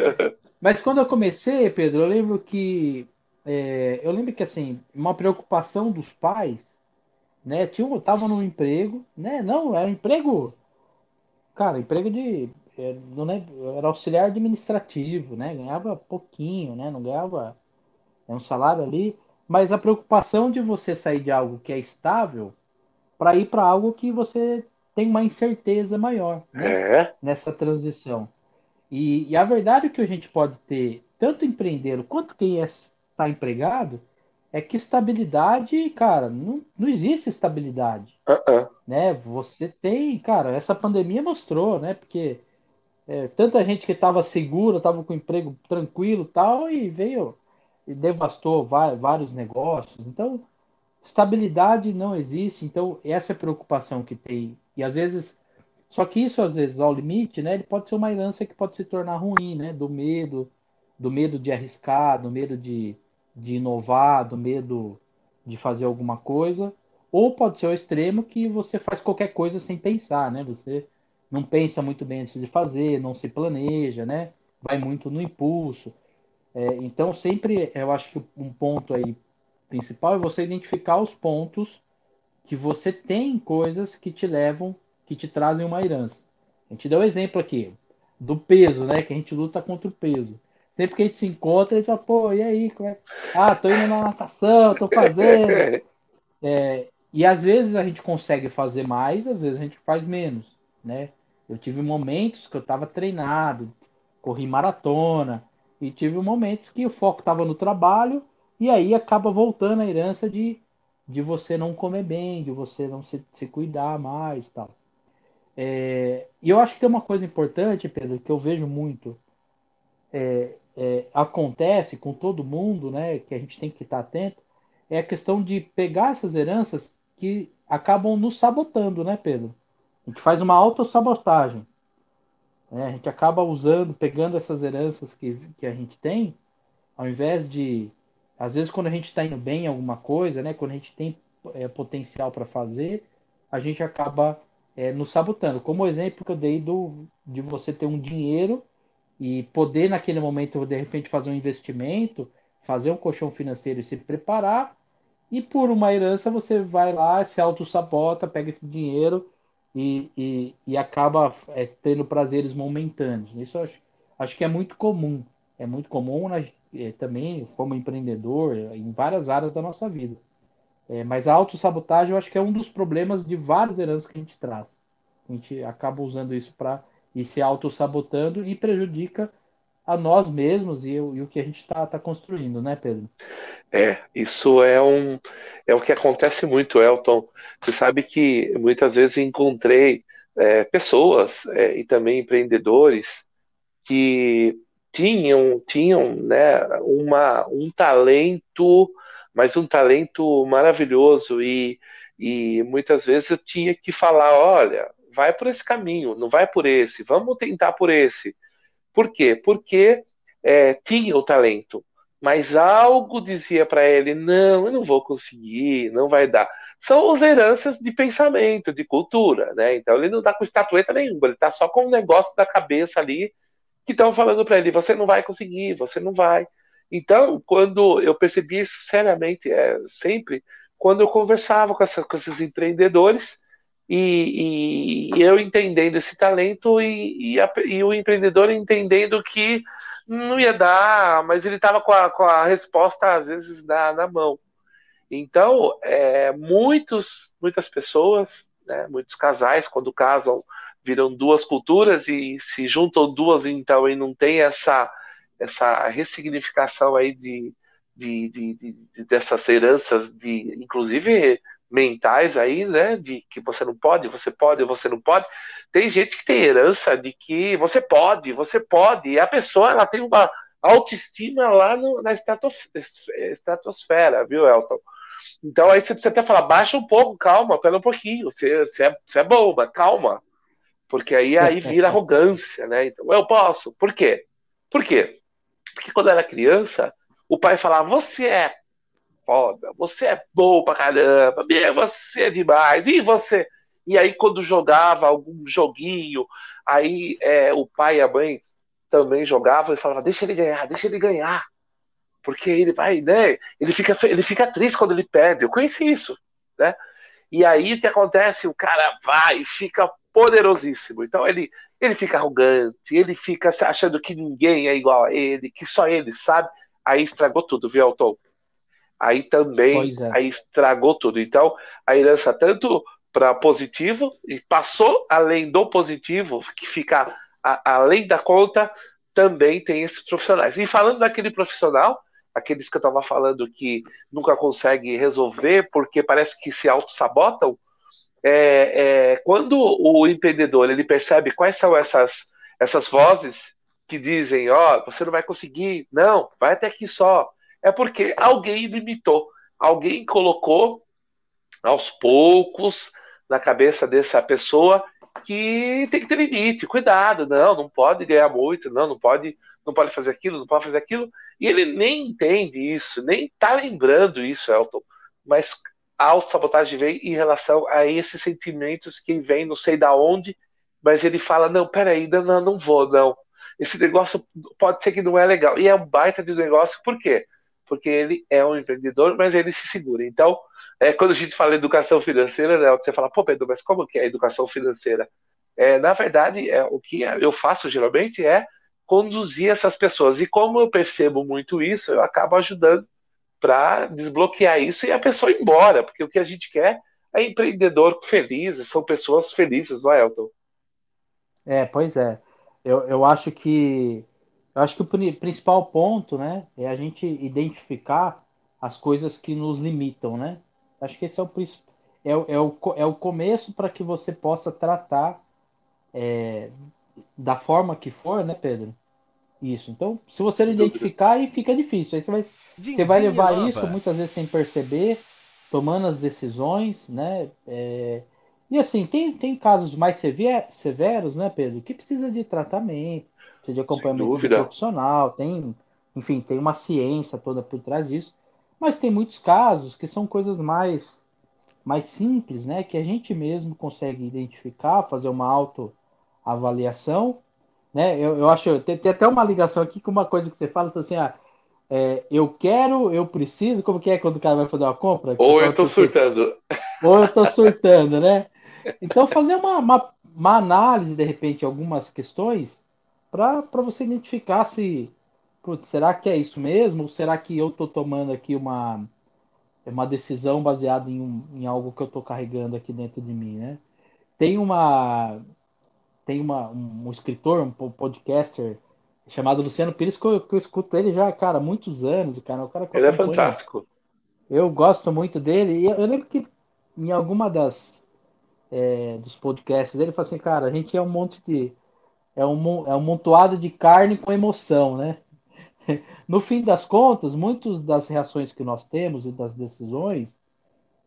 [LAUGHS] Mas quando eu comecei, Pedro, eu lembro que é, eu lembro que assim, uma preocupação dos pais, né? Tinha, tava num emprego, né? Não, era um emprego Cara, emprego de. É, era auxiliar administrativo, né? Ganhava pouquinho, né? Não ganhava é um salário ali. Mas a preocupação de você sair de algo que é estável para ir para algo que você tem uma incerteza maior né? é. nessa transição. E, e, a verdade é que a gente pode ter, tanto empreender quanto quem está é, empregado, é que estabilidade, cara, não, não existe estabilidade. Uh -uh. Né? Você tem, cara, essa pandemia mostrou, né? Porque é, tanta gente que estava segura, estava com emprego tranquilo tal, e veio e devastou vários negócios. Então, estabilidade não existe. Então, essa é a preocupação que tem. E às vezes, só que isso às vezes ao limite, né? Ele pode ser uma herança que pode se tornar ruim, né? Do medo, do medo de arriscar, do medo de de inovar, do medo de fazer alguma coisa, ou pode ser o extremo que você faz qualquer coisa sem pensar, né? Você não pensa muito bem antes de fazer, não se planeja, né? Vai muito no impulso. É, então, sempre eu acho que um ponto aí principal é você identificar os pontos que você tem coisas que te levam, que te trazem uma herança. A gente deu um exemplo aqui do peso, né? Que a gente luta contra o peso. Sempre que a gente se encontra, a gente fala, pô, e aí? Como é? Ah, tô indo na natação, tô fazendo. [LAUGHS] É, e às vezes a gente consegue fazer mais, às vezes a gente faz menos, né? Eu tive momentos que eu estava treinado, corri maratona, e tive momentos que o foco estava no trabalho, e aí acaba voltando a herança de, de você não comer bem, de você não se, se cuidar mais tal. É, e eu acho que tem uma coisa importante, Pedro, que eu vejo muito. É, é, acontece com todo mundo, né, que a gente tem que estar atento, é a questão de pegar essas heranças que acabam nos sabotando, né, Pedro? A gente faz uma autossabotagem. Né? A gente acaba usando, pegando essas heranças que, que a gente tem, ao invés de. Às vezes, quando a gente está indo bem em alguma coisa, né, quando a gente tem é, potencial para fazer, a gente acaba é, nos sabotando. Como o exemplo que eu dei do, de você ter um dinheiro e poder naquele momento de repente fazer um investimento, fazer um colchão financeiro e se preparar, e por uma herança você vai lá, se auto-sabota, pega esse dinheiro e, e, e acaba é, tendo prazeres momentâneos. Isso acho, acho que é muito comum. É muito comum né, é, também como empreendedor em várias áreas da nossa vida. É, mas a autossabotagem eu acho que é um dos problemas de várias heranças que a gente traz. A gente acaba usando isso para e se auto-sabotando e prejudica a nós mesmos e, e o que a gente está tá construindo, né, Pedro? É, isso é um é o que acontece muito, Elton. Você sabe que muitas vezes encontrei é, pessoas é, e também empreendedores que tinham tinham né, uma, um talento, mas um talento maravilhoso e, e muitas vezes eu tinha que falar, olha, vai por esse caminho, não vai por esse, vamos tentar por esse. Por quê? Porque é, tinha o talento, mas algo dizia para ele: não, eu não vou conseguir, não vai dar. São as heranças de pensamento, de cultura, né? Então ele não está com estatueta nenhuma, ele está só com um negócio da cabeça ali que estão falando para ele: você não vai conseguir, você não vai. Então, quando eu percebi seriamente, é, sempre, quando eu conversava com, essa, com esses empreendedores, e, e, eu entendendo esse talento e, e, a, e, o empreendedor entendendo que não ia dar, mas ele estava com, com a, resposta às vezes na, na mão. Então, é, muitos, muitas pessoas, né, muitos casais, quando casam, viram duas culturas e se juntam duas, então, e não tem essa, essa ressignificação aí de, de, de, de dessas heranças, de inclusive mentais aí, né, de que você não pode, você pode, você não pode. Tem gente que tem herança de que você pode, você pode, e a pessoa ela tem uma autoestima lá no, na estratosfera, viu, Elton? Então aí você precisa até falar, baixa um pouco, calma, pera um pouquinho, você, você, é, você é bom, mas calma. Porque aí, aí vira arrogância, né? Então, eu posso. Por quê? Por quê? Porque quando eu era criança, o pai falava, você é foda, você é bom pra caramba, você é demais, e você? E aí, quando jogava algum joguinho, aí é, o pai e a mãe também jogavam e falavam, deixa ele ganhar, deixa ele ganhar. Porque ele vai, né? Ele fica, ele fica triste quando ele perde. Eu conheci isso, né? E aí o que acontece? O cara vai e fica poderosíssimo. Então ele, ele fica arrogante, ele fica achando que ninguém é igual a ele, que só ele sabe. Aí estragou tudo, viu, Elton? Aí também é. aí estragou tudo. Então, a herança tanto para positivo e passou além do positivo, que fica a, além da conta, também tem esses profissionais. E falando daquele profissional, aqueles que eu estava falando que nunca consegue resolver porque parece que se auto-sabotam, é, é, quando o empreendedor ele percebe quais são essas, essas vozes que dizem, ó, oh, você não vai conseguir, não, vai até aqui só, é porque alguém limitou, alguém colocou aos poucos na cabeça dessa pessoa que tem que ter limite, cuidado, não, não pode ganhar muito, não, não pode, não pode fazer aquilo, não pode fazer aquilo, e ele nem entende isso, nem tá lembrando isso, Elton, mas a autossabotagem vem em relação a esses sentimentos que vem não sei da onde, mas ele fala, não, peraí, não, não vou, não, esse negócio pode ser que não é legal, e é um baita de negócio, por quê? Porque ele é um empreendedor, mas ele se segura. Então, é, quando a gente fala educação financeira, né, você fala, pô, Pedro, mas como que é a educação financeira? É, na verdade, é, o que eu faço geralmente é conduzir essas pessoas. E como eu percebo muito isso, eu acabo ajudando para desbloquear isso e a pessoa ir embora, porque o que a gente quer é empreendedor feliz, são pessoas felizes, não é, Elton? É, pois é. Eu, eu acho que eu acho que o principal ponto, né, é a gente identificar as coisas que nos limitam, né? Acho que esse é o é, é o, é o começo para que você possa tratar é, da forma que for, né, Pedro? Isso. Então, se você não identificar, aí fica difícil. Aí você vai, você vai levar isso muitas vezes sem perceber, tomando as decisões, né? É, e assim, tem, tem casos mais severos, né, Pedro, que precisa de tratamento de acompanhamento profissional, tem, enfim, tem uma ciência toda por trás disso. Mas tem muitos casos que são coisas mais mais simples, né, que a gente mesmo consegue identificar, fazer uma autoavaliação, né? Eu, eu acho tem, tem, até uma ligação aqui com uma coisa que você fala assim, ah, é, eu quero, eu preciso, como que é quando o cara vai fazer uma compra? Ou eu tô surtando. Ou eu tô surtando, né? Então fazer uma, uma, uma análise de repente algumas questões para você identificar se putz, será que é isso mesmo? Ou será que eu estou tomando aqui uma, uma decisão baseada em, um, em algo que eu estou carregando aqui dentro de mim, né? Tem uma tem uma, um, um escritor, um podcaster chamado Luciano Pires que eu, que eu escuto ele já, cara, há muitos anos, cara, o cara Ele é fantástico. Eu gosto muito dele e eu lembro que em alguma das é, dos podcasts dele, ele falou assim, cara, a gente é um monte de é um, é um montoado de carne com emoção, né? [LAUGHS] No fim das contas, muitas das reações que nós temos e das decisões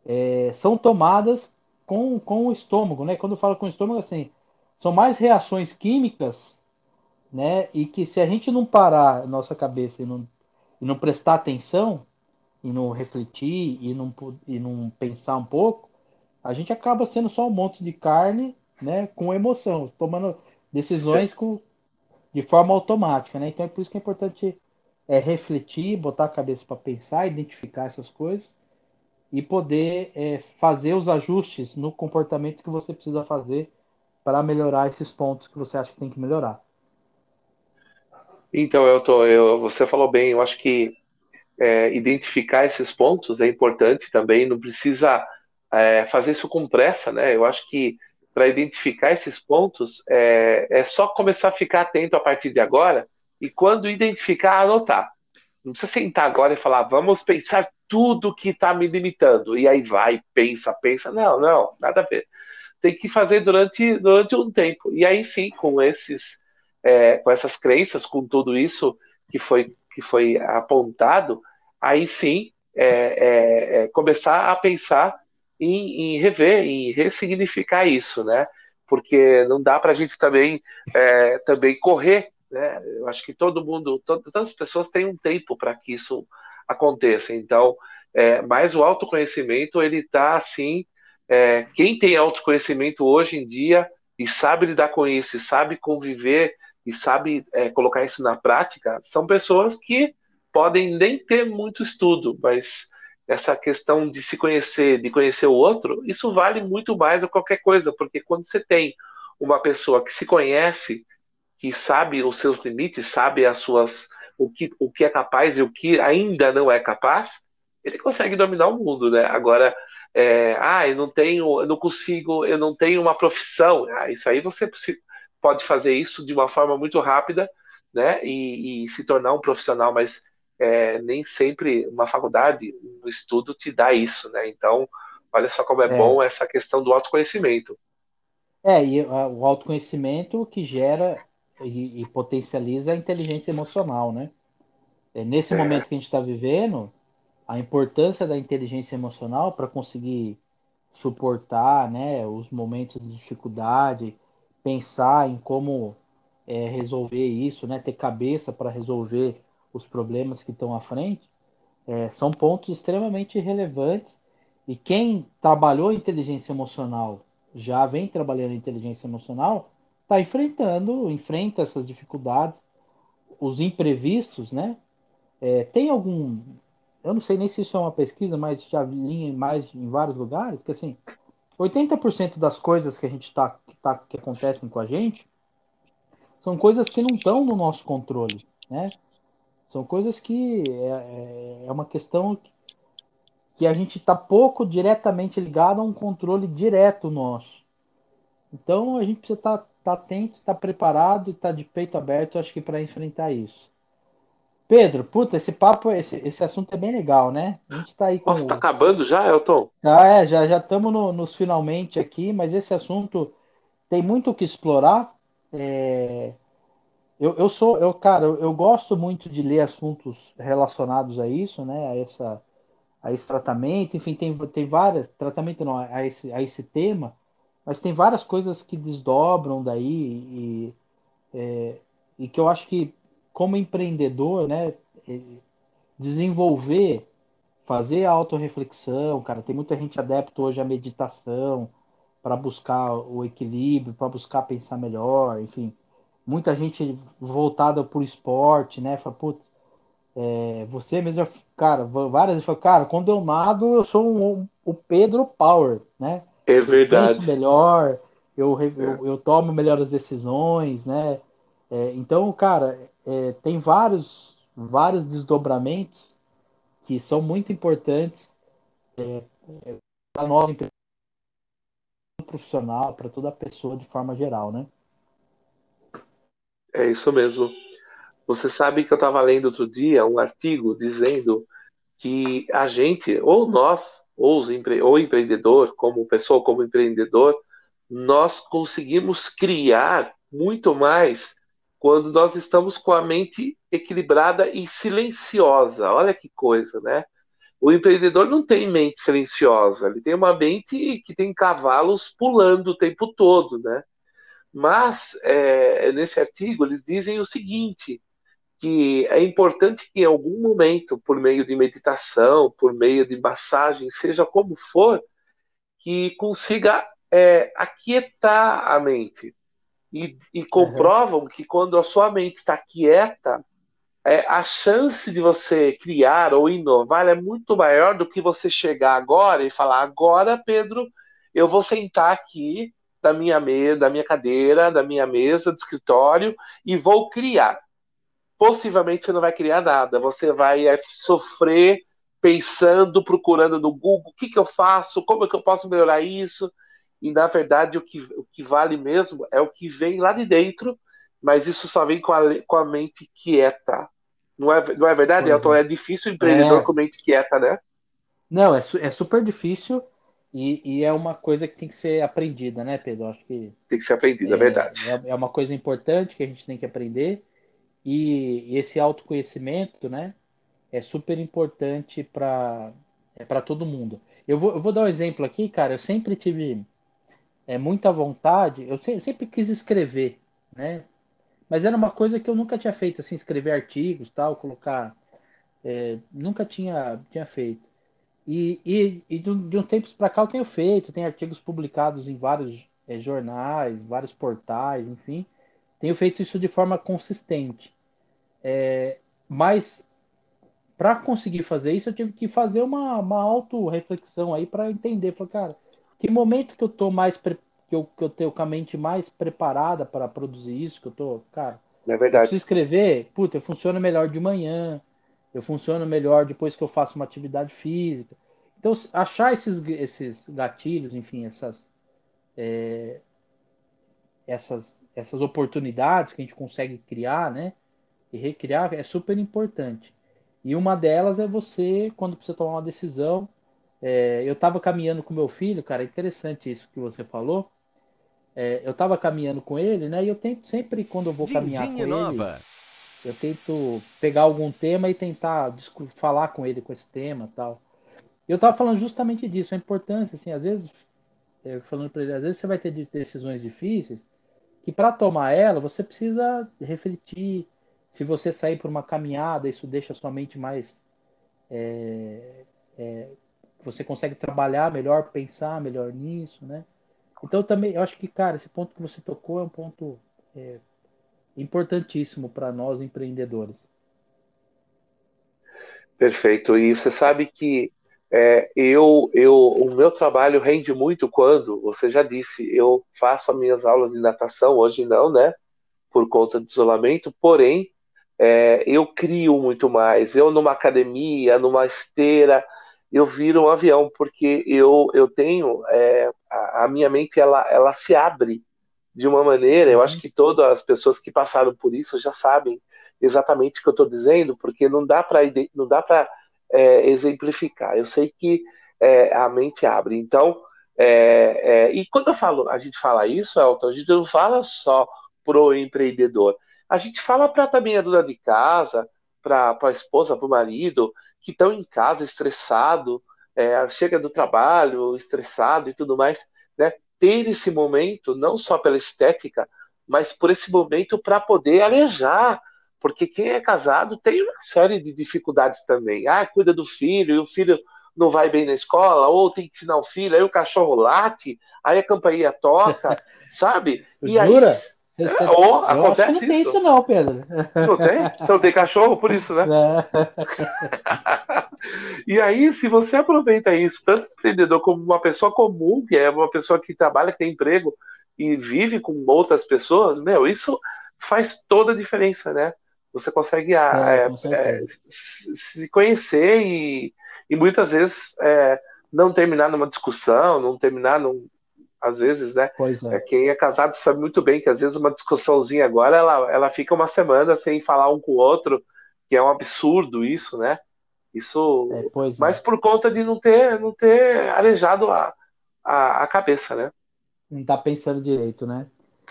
é, são tomadas com, com o estômago, né? Quando eu falo com o estômago, assim, são mais reações químicas, né? E que se a gente não parar nossa cabeça e não, e não prestar atenção, e não refletir, e não, e não pensar um pouco, a gente acaba sendo só um monte de carne, né? Com emoção, tomando Decisões com, de forma automática, né? Então é por isso que é importante é, refletir, botar a cabeça para pensar, identificar essas coisas e poder é, fazer os ajustes no comportamento que você precisa fazer para melhorar esses pontos que você acha que tem que melhorar. Então, eu tô, eu, você falou bem, eu acho que é, identificar esses pontos é importante também, não precisa é, fazer isso com pressa, né? Eu acho que para identificar esses pontos é, é só começar a ficar atento a partir de agora e quando identificar, anotar. Não precisa sentar agora e falar, vamos pensar tudo que está me limitando. E aí vai, pensa, pensa. Não, não, nada a ver. Tem que fazer durante, durante um tempo. E aí sim, com esses, é, com essas crenças, com tudo isso que foi, que foi apontado, aí sim é, é, é começar a pensar em, em, rever, em ressignificar isso, né? Porque não dá para a gente também, é, também correr né? Eu acho que todo mundo, todas as pessoas têm um tempo para que isso aconteça. Então, é, mas o autoconhecimento ele está assim. É, quem tem autoconhecimento hoje em dia e sabe lidar com isso, e sabe conviver e sabe é, colocar isso na prática, são pessoas que podem nem ter muito estudo, mas essa questão de se conhecer, de conhecer o outro, isso vale muito mais do que qualquer coisa, porque quando você tem uma pessoa que se conhece que sabe os seus limites, sabe as suas o que, o que é capaz e o que ainda não é capaz, ele consegue dominar o mundo, né? Agora, é, ah, eu não tenho, eu não consigo, eu não tenho uma profissão. Ah, isso aí você pode fazer isso de uma forma muito rápida, né? E, e se tornar um profissional, mas é, nem sempre uma faculdade, um estudo te dá isso, né? Então, olha só como é, é. bom essa questão do autoconhecimento. É, e o autoconhecimento que gera e, e potencializa a inteligência emocional, né? É nesse é. momento que a gente está vivendo, a importância da inteligência emocional para conseguir suportar, né, os momentos de dificuldade, pensar em como é, resolver isso, né, ter cabeça para resolver os problemas que estão à frente, é, são pontos extremamente relevantes. E quem trabalhou inteligência emocional, já vem trabalhando inteligência emocional, está enfrentando, enfrenta essas dificuldades, os imprevistos, né? É, tem algum, eu não sei nem se isso é uma pesquisa, mas já li mais em vários lugares que assim, 80% das coisas que a gente tá que, tá, que acontecem com a gente são coisas que não estão no nosso controle, né? São coisas que é, é, é uma questão que a gente está pouco diretamente ligado a um controle direto nosso. Então a gente precisa estar tá tá atento, tá preparado e tá de peito aberto, acho que para enfrentar isso. Pedro, puta, esse papo, esse, esse assunto é bem legal, né? A gente tá aí com. Nossa, tá acabando já, Elton? Ah, é, já já estamos no, nos finalmente aqui, mas esse assunto tem muito o que explorar. É... Eu, eu sou, eu, cara, eu, eu, gosto muito de ler assuntos relacionados a isso, né? A, essa, a esse tratamento, enfim, tem, tem várias. Tratamento não, a esse, a esse tema. Mas tem várias coisas que desdobram daí e, é, e que eu acho que, como empreendedor, né, é, desenvolver, fazer a autorreflexão, cara, tem muita gente adepta hoje à meditação para buscar o equilíbrio, para buscar pensar melhor, enfim. Muita gente voltada para o esporte, né? Fala, putz, é, você mesmo, cara, várias vezes fala, cara, quando eu nado, eu sou um, o Pedro Power, né? É verdade. Eu melhor, eu, eu, eu, tomo melhores decisões, né? É, então, cara, é, tem vários, vários desdobramentos que são muito importantes é, é para nós profissional, para toda pessoa de forma geral, né? É isso mesmo. Você sabe que eu estava lendo outro dia um artigo dizendo que a gente, ou nós, ou, os empre ou empreendedor, como pessoa, como empreendedor, nós conseguimos criar muito mais quando nós estamos com a mente equilibrada e silenciosa. Olha que coisa, né? O empreendedor não tem mente silenciosa, ele tem uma mente que tem cavalos pulando o tempo todo, né? Mas é, nesse artigo eles dizem o seguinte: que é importante que em algum momento, por meio de meditação, por meio de massagem, seja como for, que consiga é, aquietar a mente. e, e comprovam uhum. que quando a sua mente está quieta, é, a chance de você criar ou inovar é muito maior do que você chegar agora e falar: agora, Pedro, eu vou sentar aqui da minha mesa, da minha cadeira, da minha mesa de escritório e vou criar. Possivelmente você não vai criar nada, você vai é, sofrer pensando, procurando no Google o que, que eu faço, como é que eu posso melhorar isso. E na verdade o que, o que vale mesmo é o que vem lá de dentro, mas isso só vem com a, com a mente quieta. Não é, não é verdade, pois Elton? É. é difícil empreendedor é. com mente quieta, né? Não, é, é super difícil e, e, é uma coisa que tem que ser aprendida, né, Pedro? Acho que. Tem que ser aprendida, é, é verdade. É, é, uma coisa importante que a gente tem que aprender. E, e esse autoconhecimento, né, é super importante para é para todo mundo. Eu vou, eu vou dar um exemplo aqui, cara. Eu sempre tive é, muita vontade, eu sempre, eu sempre quis escrever, né? Mas era uma coisa que eu nunca tinha feito, assim, escrever artigos, tal, colocar. É, nunca tinha, tinha feito. E, e, e de, de um tempo para cá eu tenho feito, tenho artigos publicados em vários é, jornais, vários portais, enfim. Tenho feito isso de forma consistente. É, mas para conseguir fazer isso, eu tive que fazer uma, uma auto-reflexão aí para entender. Falei, cara, que momento que eu tô mais que eu, que eu tenho com a mente mais preparada para produzir isso, que eu tô, cara. É verdade. Se escrever, puta, eu funciono melhor de manhã, eu funciono melhor depois que eu faço uma atividade física. Então, achar esses, esses gatilhos, enfim, essas, é, essas, essas oportunidades que a gente consegue criar, né? E recriar é super importante. E uma delas é você, quando precisa tomar uma decisão. É, eu estava caminhando com meu filho, cara, é interessante isso que você falou. É, eu estava caminhando com ele, né? E eu tento sempre, quando eu vou caminhar com nova. ele, eu tento pegar algum tema e tentar falar com ele com esse tema tal. Eu estava falando justamente disso, a importância, assim, às vezes, é, falando para ele, às vezes você vai ter decisões difíceis que para tomar ela você precisa refletir, se você sair por uma caminhada, isso deixa a sua mente mais. É, é, você consegue trabalhar melhor, pensar melhor nisso, né? Então também, eu acho que, cara, esse ponto que você tocou é um ponto é, importantíssimo para nós empreendedores. Perfeito. E você sabe que é, eu, eu, o meu trabalho rende muito quando, você já disse, eu faço as minhas aulas de natação, hoje não, né? Por conta do isolamento, porém, é, eu crio muito mais. Eu numa academia, numa esteira, eu viro um avião, porque eu, eu tenho, é, a, a, minha mente ela, ela se abre de uma maneira, eu acho uhum. que todas as pessoas que passaram por isso já sabem exatamente o que eu estou dizendo, porque não dá para não dá para é, exemplificar. Eu sei que é, a mente abre. Então, é, é, e quando eu falo, a gente fala isso, Elton, a gente não fala só pro empreendedor. A gente fala para também a dona de casa, para a esposa, para o marido, que estão em casa estressado, é, chega do trabalho estressado e tudo mais, né? Ter esse momento não só pela estética, mas por esse momento para poder alejar, porque quem é casado tem uma série de dificuldades também. Ah, cuida do filho e o filho não vai bem na escola, ou tem que ensinar o filho, aí o cachorro late, aí a campainha toca, [LAUGHS] sabe? E Jura? aí você, é, Ou acontece não tem isso não, Pedro. Não tem? Você não tem cachorro por isso, né? [LAUGHS] e aí, se você aproveita isso, tanto empreendedor como uma pessoa comum, que é uma pessoa que trabalha, que tem emprego e vive com outras pessoas, meu, isso faz toda a diferença, né? Você consegue é, é, se conhecer e, e muitas vezes é, não terminar numa discussão, não terminar num, às vezes, né? É. é. Quem é casado sabe muito bem que às vezes uma discussãozinha agora ela, ela fica uma semana sem falar um com o outro, que é um absurdo isso, né? Isso, é, mas é. por conta de não ter, não ter arejado a, a, a cabeça, né? Não tá pensando direito, né?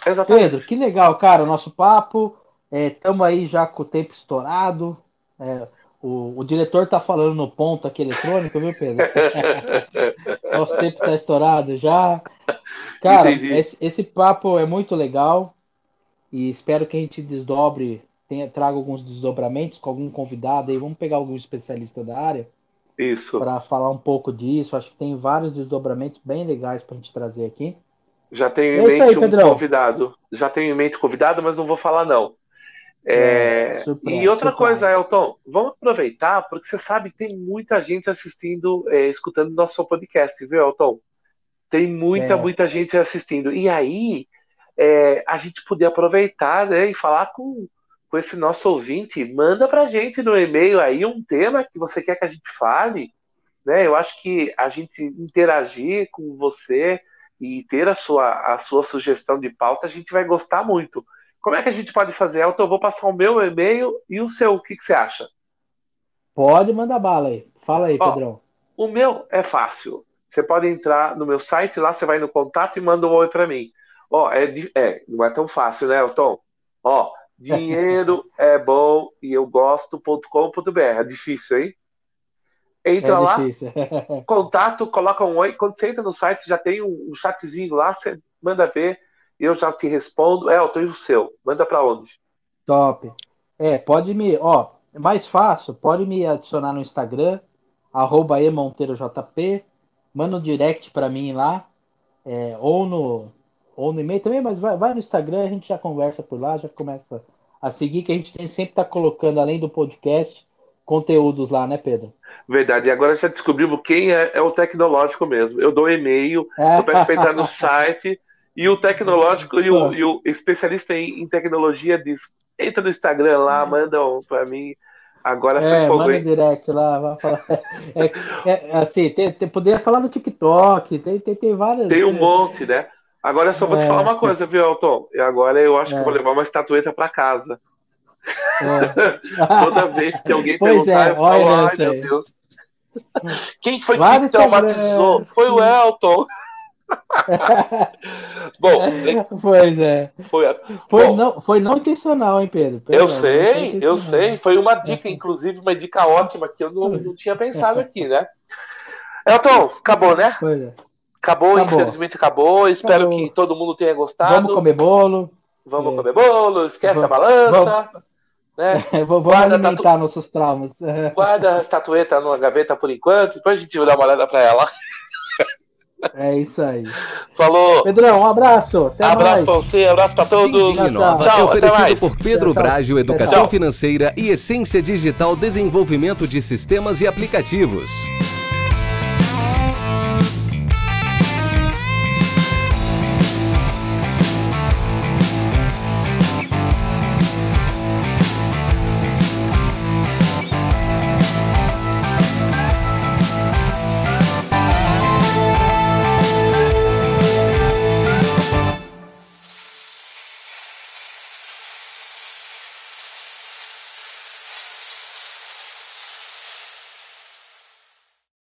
Exatamente. Pedro, que legal, cara, o nosso papo. Estamos é, aí já com o tempo estourado. É, o, o diretor tá falando no ponto aqui eletrônico, viu, Pedro? [LAUGHS] Nosso tempo tá estourado já. Cara, esse, esse, papo é muito legal e espero que a gente desdobre, tenha, traga alguns desdobramentos com algum convidado aí. Vamos pegar algum especialista da área. Isso. Para falar um pouco disso. Acho que tem vários desdobramentos bem legais para a gente trazer aqui. Já tenho em é mente aí, um Pedrão. convidado. Já tenho em mente convidado, mas não vou falar não. É, é, e outra coisa, Elton, vamos aproveitar, porque você sabe que tem muita gente assistindo, é, escutando nosso podcast, viu, Elton? Tem muita, é. muita gente assistindo. E aí, é, a gente poder aproveitar né, e falar com, com esse nosso ouvinte. Manda pra gente no e-mail aí um tema que você quer que a gente fale. Né? Eu acho que a gente interagir com você e ter a sua, a sua sugestão de pauta, a gente vai gostar muito. Como é que a gente pode fazer, Elton? Eu vou passar o meu e-mail e o seu. O que, que você acha? Pode mandar bala aí. Fala aí, Ó, Pedrão. O meu é fácil. Você pode entrar no meu site, lá você vai no contato e manda um oi para mim. Ó, é, é, não é tão fácil, né, Elton? Ó, [LAUGHS] dinheiro é bom e eu gosto.com.br. É difícil, hein? Entra é lá, [LAUGHS] contato, coloca um oi. Quando você entra no site, já tem um, um chatzinho lá, você manda ver eu já te respondo. Elton, e o seu? Manda para onde? Top. É, pode me, ó, é mais fácil, pode me adicionar no Instagram, arroba emonteirojp, manda um direct para mim lá, é, ou no ou no e-mail também, mas vai, vai no Instagram, a gente já conversa por lá, já começa a seguir, que a gente tem, sempre tá colocando, além do podcast, conteúdos lá, né, Pedro? Verdade, e agora já descobrimos quem é, é o tecnológico mesmo. Eu dou e-mail, é. eu peço para entrar no [LAUGHS] site, e o tecnológico e o, e o especialista em, em, tecnologia diz: entra no Instagram lá, hum. manda um pra mim. Agora é, fogo, manda hein? direct lá, vai falar. É, é, assim, tem, tem, poderia falar no TikTok, tem, tem, tem várias. Tem um monte, né? Agora eu só vou é. te falar uma coisa, viu, Elton? E agora eu acho que vou é. levar uma estatueta para casa. É. [LAUGHS] Toda vez que alguém pois perguntar, eu falo, ai meu Deus. Quem foi que traumatizou? Foi o Elton. [LAUGHS] Bom, pois é. Foi, foi, bom, não, foi não intencional, hein, Pedro? Eu sei, eu sei. Foi uma dica, inclusive, uma dica ótima que eu não, não tinha pensado aqui, né? Elton, acabou, né? Pois é. Acabou, acabou, infelizmente acabou. Espero acabou. que todo mundo tenha gostado. Vamos comer bolo. Vamos é. comer bolo, esquece vamos, a balança. Vamos, né? [LAUGHS] vamos guarda alimentar tatu... nossos traumas. Guarda a estatueta numa gaveta por enquanto, depois a gente vai dar uma olhada para ela. É isso aí. Falou. Pedrão, um abraço. Até abraço mais. pra você, abraço pra todos. Tchau, Nova tchau, é oferecido por Pedro tchau, Brágio Educação tchau. Financeira e Essência Digital Desenvolvimento de Sistemas e Aplicativos.